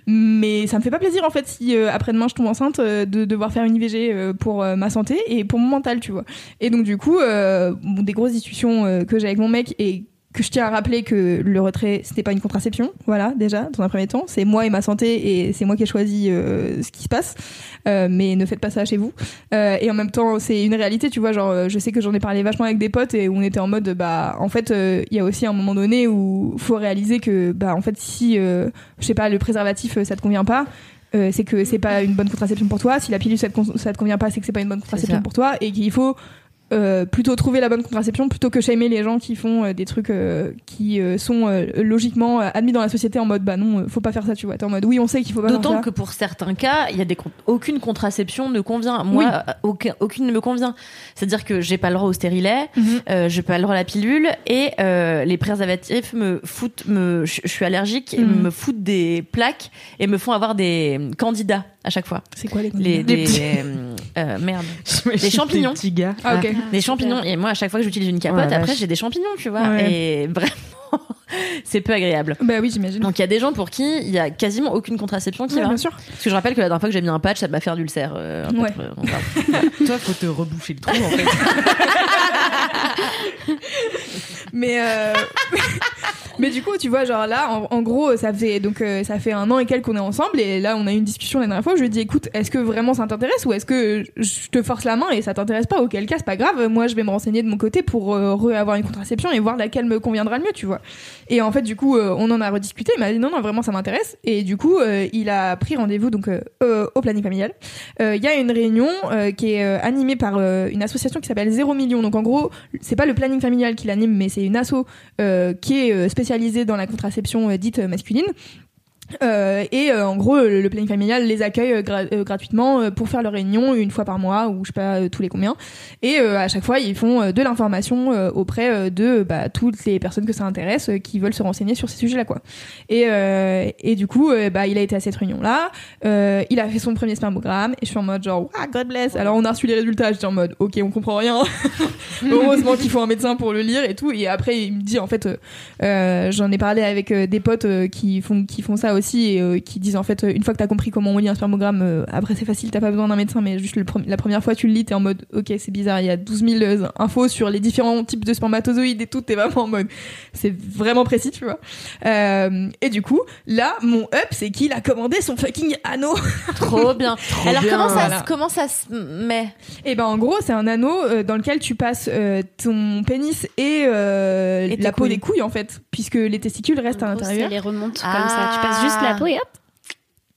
mais ça me fait pas plaisir en fait si euh, après-demain je tombe enceinte euh, de devoir faire une IVG euh, pour euh, ma santé et pour mon mental, tu vois. Et donc du coup, euh, bon, des grosses discussions euh, que j'ai avec mon mec et que je tiens à rappeler que le retrait c'était pas une contraception. Voilà déjà dans un premier temps. C'est moi et ma santé et c'est moi qui ai choisi euh, ce qui se passe. Euh, mais ne faites pas ça chez vous. Euh, et en même temps c'est une réalité tu vois genre je sais que j'en ai parlé vachement avec des potes et on était en mode bah en fait euh, il y a aussi un moment donné où faut réaliser que bah en fait si euh, je sais pas le préservatif euh, ça te convient pas euh, c'est que c'est pas une bonne contraception pour toi. Si la pilule ça te, ça te convient pas c'est que c'est pas une bonne contraception pour toi et qu'il faut euh, plutôt trouver la bonne contraception plutôt que shamer les gens qui font euh, des trucs euh, qui euh, sont euh, logiquement euh, admis dans la société en mode bah non faut pas faire ça tu vois t'es en mode oui on sait qu'il faut pas faire D'autant ça que pour certains cas, il y a des con- aucune contraception ne convient. Moi, Oui. aucun- aucune ne me convient. C'est-à-dire que j'ai pas le droit au stérilet, Mhm. euh, j'ai pas le droit à la pilule et euh, les préservatifs me foutent, me, je suis allergique, et Mhm. me foutent des plaques et me font avoir des candidats à chaque fois. c'est quoi les Les, candidats? des, euh, euh, merde, Des champignons. petits gars. ah ok des champignons. Et moi, à chaque fois que j'utilise une capote, après j'ai des champignons, tu vois. Ouais. Et vraiment, c'est peu agréable. bah oui j'imagine Donc il y a des gens pour qui il y a quasiment aucune contraception qui Ouais, va. bien sûr Parce que je rappelle que la dernière fois que j'ai mis un patch, ça m'a fait d'ulcère. Euh, un Ouais. euh, donc, voilà. Toi, faut te reboucher le trou en fait. mais euh, mais du coup tu vois genre là en, gros ça fait donc euh, ça fait un an et quelques qu'on est ensemble et là on a eu une discussion la dernière fois je lui ai écoute est-ce que vraiment ça t'intéresse ou est-ce que je te force la main et ça t'intéresse pas auquel cas c'est pas grave moi je vais me renseigner de mon côté pour euh, avoir une contraception et voir laquelle me conviendra le mieux tu vois et en fait du coup euh, on en a rediscuté il m'a dit non non vraiment ça m'intéresse. Et du coup euh, il a pris rendez-vous donc euh, au planning familial. Il y a une réunion qui est animée par une association qui s'appelle Zéro Million. Donc en gros c'est pas le planning familial qui l'anime mais c'est une asso qui est spécialisée dans la contraception dite masculine. Euh, et euh, en gros, le, le planning familial les accueille euh, gra- euh, gratuitement euh, pour faire leur réunion une fois par mois ou je sais pas euh, tous les combien. Et euh, à chaque fois, ils font euh, de l'information euh, auprès euh, de bah, toutes les personnes que ça intéresse euh, qui veulent se renseigner sur ces sujets-là, quoi. Et, euh, et du coup, euh, bah, il a été à cette réunion-là. Euh, il a fait son premier spermogramme et je suis en mode genre, ah, God bless. Alors on a reçu les résultats. J'étais en mode, ok, on comprend rien. Heureusement qu'il faut un médecin pour le lire et tout. Et après, il me dit en fait, euh, euh, j'en ai parlé avec euh, des potes euh, qui font qui font ça aussi et euh, qui disent en fait, euh, une fois que t'as compris comment on lit un spermogramme, euh, après c'est facile, t'as pas besoin d'un médecin, mais juste le pre- la première fois tu le lis, t'es en mode, ok, c'est bizarre, il y a 12 000 euh, infos sur les différents types de spermatozoïdes et tout, t'es vraiment en mode, c'est vraiment précis, tu vois. Euh, et du coup, là, mon up, c'est qu'il a commandé son fucking anneau. Trop bien. Alors bien. comment ça, Voilà. comment ça se met? Et ben en gros, c'est un anneau euh, dans lequel tu passes euh, ton pénis et, euh, la peau couilles. des couilles en fait, puisque les testicules restent à l'intérieur. Ça les remonte Ah. comme ça. Tu passes juste la peau et hop,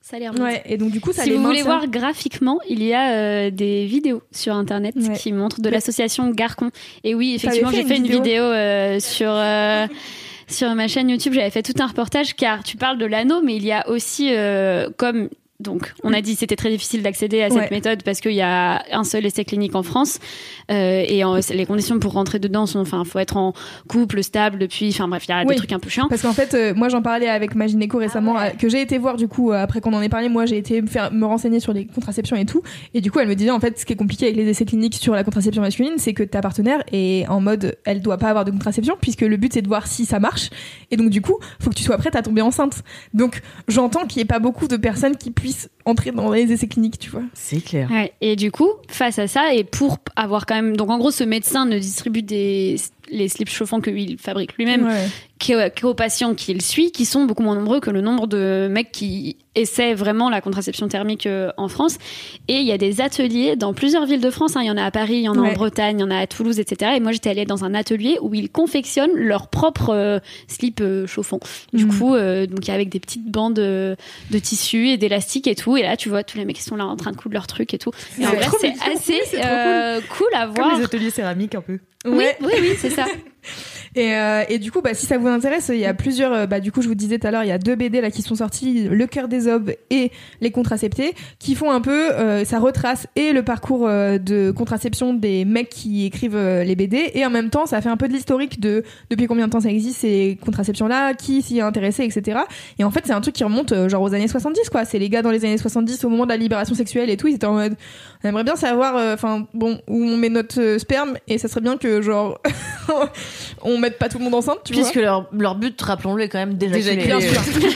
ça les remonte. Ouais, et donc du coup, ça si les vous voulez voir graphiquement, il y a euh, des vidéos sur internet Ouais. qui montrent de l'association Garcon. Et oui, effectivement, j'ai fait une vidéo vidéo euh, sur euh, sur ma chaîne YouTube. J'avais fait tout un reportage car tu parles de l'anneau, mais il y a aussi euh, comme donc, on a dit que c'était très difficile d'accéder à cette Ouais. méthode parce qu'il y a un seul essai clinique en France euh, et en- les conditions pour rentrer dedans sont, enfin, faut être en couple stable depuis, enfin bref, il y a Oui. des trucs un peu chiants. Parce qu'en fait, euh, moi j'en parlais avec ma gynéco récemment, euh, que j'ai été voir du coup, après qu'on en ait parlé, moi j'ai été me, faire, me renseigner sur les contraceptions et tout. Et du coup, elle me disait en fait, ce qui est compliqué avec les essais cliniques sur la contraception masculine, c'est que ta partenaire est en mode, elle doit pas avoir de contraception, puisque le but c'est de voir si ça marche. Et donc du coup, faut que tu sois prête à tomber enceinte. Donc j'entends qu'il n'y ait pas beaucoup de personnes qui puissent entrer dans les essais cliniques, tu vois. C'est clair. Ouais, et du coup, face à ça, et pour avoir quand même. Donc en gros, ce médecin ne distribue des, les slips chauffants qu'il fabrique lui-même Ouais. qu'aux patients qu'il suit, qui sont beaucoup moins nombreux que le nombre de mecs qui essaient vraiment la contraception thermique euh, en France. Et il y a des ateliers dans plusieurs villes de France. hein. Il y en a à Paris, il y en a Ouais. en Bretagne, il y en a à Toulouse, etc. Et moi, j'étais allée dans un atelier où ils confectionnent leurs propres euh, slips euh, chauffants. Du Mhm. coup, euh, donc avec des petites bandes de tissu et d'élastique et tout. Et là, tu vois tous les mecs qui sont là en train de coudre leurs trucs et tout. Et en C'est vrai, assez cool. à voir. Comme les ateliers céramiques un peu. Oui, oui, oui, c'est ça. Et, euh, et du coup, bah, si ça vous intéresse, il y a plusieurs. euh, Bah, du coup, je vous disais tout à l'heure, il y a deux BD là qui sont sortis, Le cœur des obes et Les contraceptés, qui font un peu, euh, ça retrace et le parcours euh, de contraception des mecs qui écrivent euh, les BD, et en même temps, ça fait un peu de l'historique de depuis combien de temps ça existe ces contraceptions là, qui s'y est intéressé, etc. Et en fait, c'est un truc qui remonte genre aux années 70, quoi. C'est les gars dans les années 70, au moment de la libération sexuelle et tout, ils étaient en mode, on aimerait bien savoir, enfin, bon, où on met notre sperme, et ça serait bien que genre on mette pas tout le monde enceinte, tu vois. Puisque leur, leur but, rappelons-le, est quand même déjà, Déjà Bien sûr.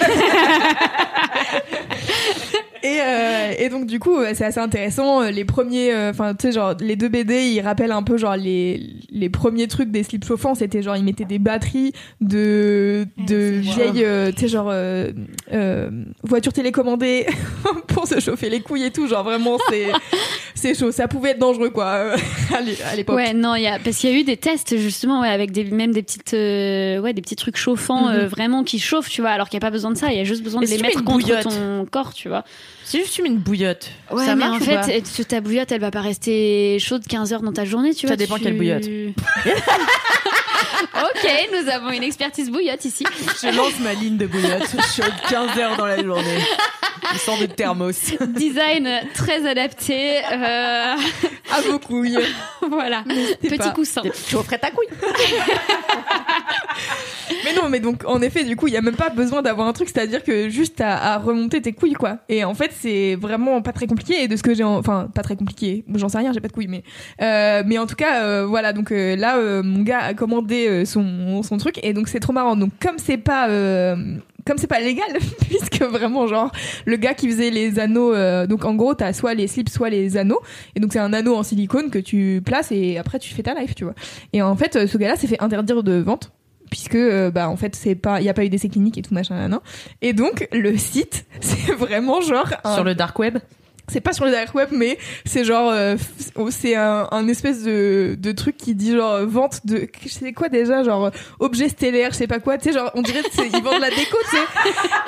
Et, euh, et donc du coup c'est assez intéressant Euh, les premiers euh, enfin tu sais genre les deux BD ils rappellent un peu genre les les premiers trucs des slips chauffants c'était genre ils mettaient des batteries de de vieilles euh, tu sais genre euh, euh, voitures télécommandées pour se chauffer les couilles et tout. Genre vraiment c'est c'est chaud. Ça pouvait être dangereux quoi à l'é- à l'époque. Ouais, non, il y a parce qu'il y a eu des tests justement, ouais, avec des même des petites, euh, ouais, des petits trucs chauffants, euh, vraiment qui chauffent, tu vois, alors qu'il n'y a pas besoin de ça, il y a juste besoin de les mettre contre bouillotte. ton corps, tu vois. Si juste tu mets une bouillotte, Ouais, ça mais marche en fait, ta bouillotte, elle va pas rester chaude 15 heures dans ta journée, tu Ça vois. dépend tu- quelle bouillotte. ok, nous avons une expertise bouillotte ici. Je lance ma ligne de bouillotte. Je suis 15 heures dans la journée. Je sors de thermos. Design très adapté, euh, à vos couilles voilà, petit pas. coussin. Tu offrais ta couille. Mais non, mais donc en effet, du coup, il y a même pas besoin d'avoir un truc, c'est-à-dire que juste à, à remonter tes couilles, quoi. Et en fait, c'est vraiment pas très compliqué. Et de ce que j'ai, en- enfin, pas très compliqué. J'en sais rien, j'ai pas de couilles, mais euh, mais en tout cas, euh, voilà. Donc euh, là, euh, mon gars a euh, son son truc, et donc c'est trop marrant. Donc comme c'est pas euh, comme c'est pas légal, puisque vraiment genre le gars qui faisait les anneaux, euh, donc en gros t'as soit les slips, soit les anneaux, et donc c'est un anneau en silicone que tu places et après tu fais ta life, tu vois. Et en fait, ce gars-là s'est fait interdire de vente puisque bah en fait c'est pas il y a pas eu d'essai clinique et tout machin nan, nan. et donc le site c'est vraiment genre Sur le dark web? C'est pas sur le dark web mais c'est genre euh, f- c'est un, un espèce de, de truc qui dit genre euh, vente de je sais quoi déjà genre euh, objet stellaire je sais pas quoi tu sais genre on dirait ils vendent la déco tu sais.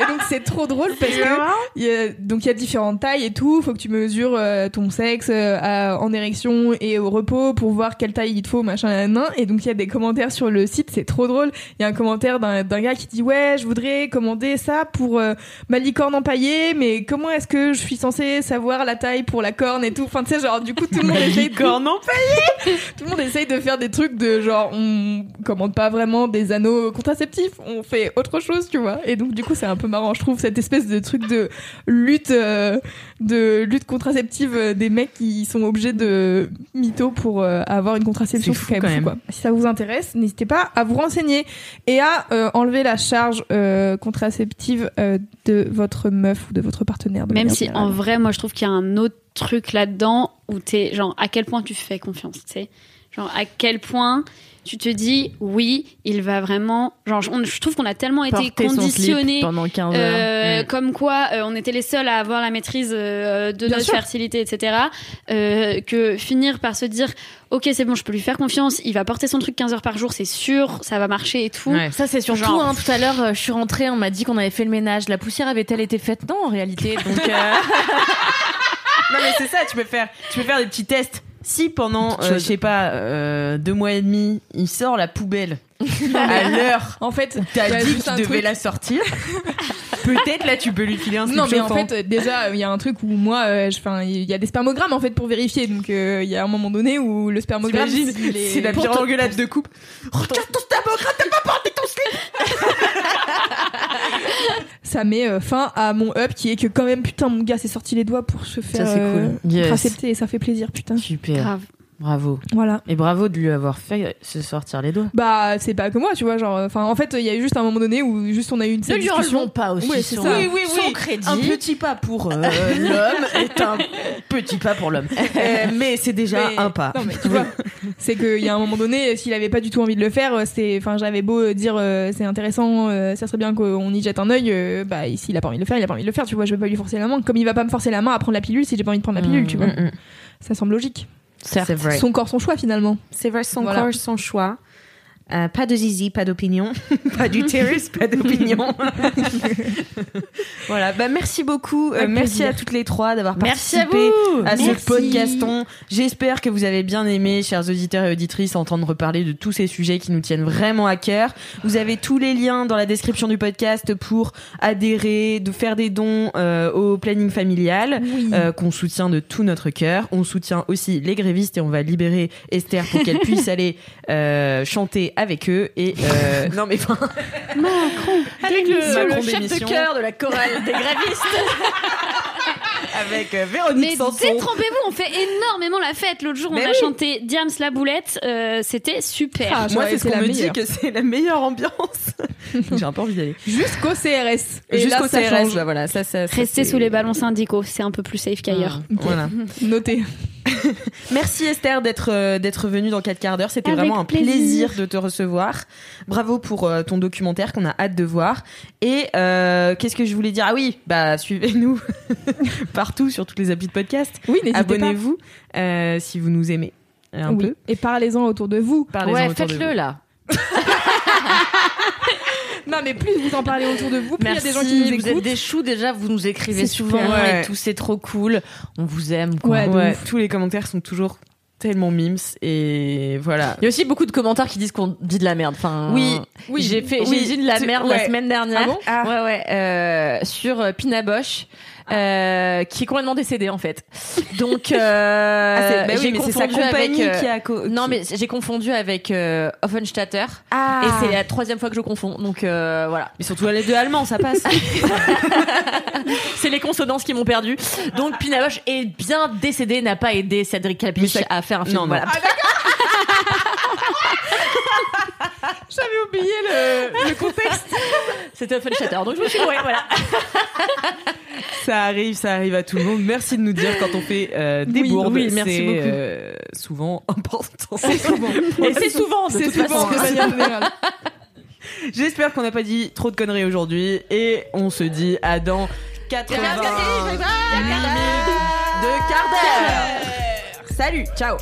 Et donc c'est trop drôle parce que y a, donc il y a différentes tailles et tout. Faut que tu mesures euh, ton sexe euh, à- en érection et au repos pour voir quelle taille il te faut machin nan, nan. et donc il y a des commentaires sur le site c'est trop drôle. Il y a un commentaire d'un d'un gars qui dit ouais je voudrais commander ça pour euh, ma licorne empaillée mais comment est-ce que je suis censée savoir la taille pour la corne et tout enfin tu sais genre du coup tout le monde essaye de- tout le monde essaye de faire des trucs de genre on commande pas vraiment des anneaux contraceptifs on fait autre chose tu vois et donc du coup c'est un peu marrant je trouve cette espèce de truc de lutte euh, de lutte contraceptive euh, des mecs qui sont obligés de mytho pour euh, avoir une contraception C'est fou, quand même, quand fou, même. quoi. si ça vous intéresse n'hésitez pas à vous renseigner et à euh, enlever la charge euh, contraceptive euh, de votre meuf ou de votre partenaire de Même si générale. en vrai, moi je trouve y a un autre truc là-dedans où t'es genre à quel point tu fais confiance, tu sais. Genre à quel point tu te dis oui, il va vraiment. Genre je, on- je trouve qu'on a tellement été conditionnés. pendant 15 euh, heures. Mm. Comme quoi, euh, on était les seuls à avoir la maîtrise euh, de Bien notre sûr. fertilité, etc. euh, que finir par se dire, ok, c'est bon, je peux lui faire confiance, il va porter son truc 15 heures par jour, c'est sûr, ça va marcher et tout. Ouais. Ça, c'est surtout, Genre- hein, tout à l'heure, euh, je suis rentrée, on m'a dit qu'on avait fait le ménage. La poussière avait-elle été faite? Non, en réalité. Donc, euh, Non mais c'est ça, tu peux faire, tu peux faire des petits tests. Si pendant, euh, je chose. sais pas, euh, deux mois et demi, il sort la poubelle à l'heure en fait t'as dit devait truc- la sortir, peut-être là tu peux lui filer un Non, mais en fait, euh, déjà, il y a un truc où moi, euh, enfin, il y a des spermogrammes en fait pour vérifier. Donc, euh, il y a un moment donné où le spermogramme, c'est la pire engueulade de couple. Regarde ton spermogramme, t'as pas porté ton slip Ça met euh, fin à mon up qui est que quand même, putain, mon gars s'est sorti les doigts pour se faire c'est euh, cool. Yes. et ça fait plaisir, putain. super. Grave. Bravo. Voilà. Et bravo de lui avoir fait se sortir les doigts. Bah, c'est pas que moi, tu vois, genre, enfin, en fait, il y a eu juste un moment donné où juste on a eu une Ne lui discussion. enlevons pas aussi Ouais, c'est son, ça. Oui, oui, son oui. crédit. Un petit pas pour euh, l'homme est un petit pas pour l'homme. Euh, mais c'est déjà Mais- un pas. Non, mais tu vois, c'est qu'il y a un moment donné, s'il avait pas du tout envie de le faire, euh, c'est, enfin, j'avais beau dire euh, c'est intéressant, euh, ça serait bien qu'on y jette un œil, euh, bah, s'il a pas envie de le faire, il a pas envie de le faire, tu vois, je vais pas lui forcer la main. Comme il va pas me forcer la main à prendre la pilule si j'ai pas envie de prendre la pilule, tu vois. Mm, mm. Ça semble logique. C'est vrai. Son corps, son choix finalement. C'est vrai, son Voilà. corps, son choix. Euh, pas de zizi, pas d'opinion. pas d'utérus, pas d'opinion. voilà, bah merci beaucoup. Euh, merci à toutes les trois d'avoir à participé à, ce podcaston. J'espère que vous avez bien aimé, chers auditeurs et auditrices, entendre reparler de tous ces sujets qui nous tiennent vraiment à cœur. Vous avez tous les liens dans la description du podcast pour adhérer, de faire des dons euh, au planning familial qu'on soutient de tout notre cœur. On soutient aussi les grévistes et on va libérer Esther pour qu'elle puisse aller chanter avec eux. Et euh, non mais enfin, Avec le, Macron le chef de chœur de la chorale des grévistes. avec euh, Véronique Mais Sanson. détrompez-vous, on fait énormément la fête. L'autre jour, on Mais a oui. chanté Diams la boulette, euh, c'était super. Ah, Moi, c'est ce qu'on la me dit meilleure. que c'est la meilleure ambiance. J'ai un peu envie d'y aller. Jusqu'au CRS. Et Jusqu'au là, ça CRS, change. bah voilà, ça, ça, ça, Restez c'est- sous les ballons syndicaux, c'est un peu plus safe qu'ailleurs. Voilà. Noté. Merci Esther d'être euh, d'être venue dans 4 quarts d'heure. C'était vraiment un plaisir. plaisir. de te recevoir. Bravo pour euh, ton documentaire qu'on a hâte de voir. Et euh, qu'est-ce que je voulais dire? Ah oui, bah suivez-nous partout sur toutes les applis de podcast. Oui, n'hésitez pas. Abonnez-vous euh, si vous nous aimez un Oui. peu. Et parlez-en autour de vous. Parlez-en Ouais, autour de faites-le là. Non, mais plus vous en parlez autour de vous, plus il y a des gens qui nous vous êtes écoutent. des choux déjà, vous nous écrivez souvent. Ouais. et tout, c'est trop cool. On vous aime quoi. Ouais, Ouais, tous les commentaires sont toujours tellement mimes et voilà. Il y a aussi beaucoup de commentaires qui disent qu'on dit de la merde. Enfin, Oui, oui, j'ai fait, oui, j'ai dit de la tu- merde la semaine dernière. Ah bon? Ah. Ouais, ouais, euh, sur euh, Pina Bosch, euh, qui est complètement décédé en fait. Donc, euh, Ah, bah oui, j'ai c'est sa confondu compagnie avec, euh, qui a co- Non, mais j'ai confondu avec euh, Offenstatter. Ah. Et c'est la troisième fois que je confonds. Donc euh, voilà. Mais surtout les deux allemands, ça passe. C'est les consonances qui m'ont perdu. Donc Pina Bosch est bien décédé, n'a pas aidé Cédric ça- à faire un film. Non, non. Voilà. J'avais oublié le, le contexte. C'était Offenstatter. Donc je me suis ouais, voilà. Ça arrive, ça arrive à tout le monde. Merci de nous dire quand on fait euh, des Oui, bourdes. oui, merci C'est, beaucoup. euh, souvent important. Et c'est souvent de C'est souvent façon. de manière générale. J'espère qu'on n'a pas dit trop de conneries aujourd'hui et on se dit à dans 80 minutes de quart d'heure. Salut, ciao.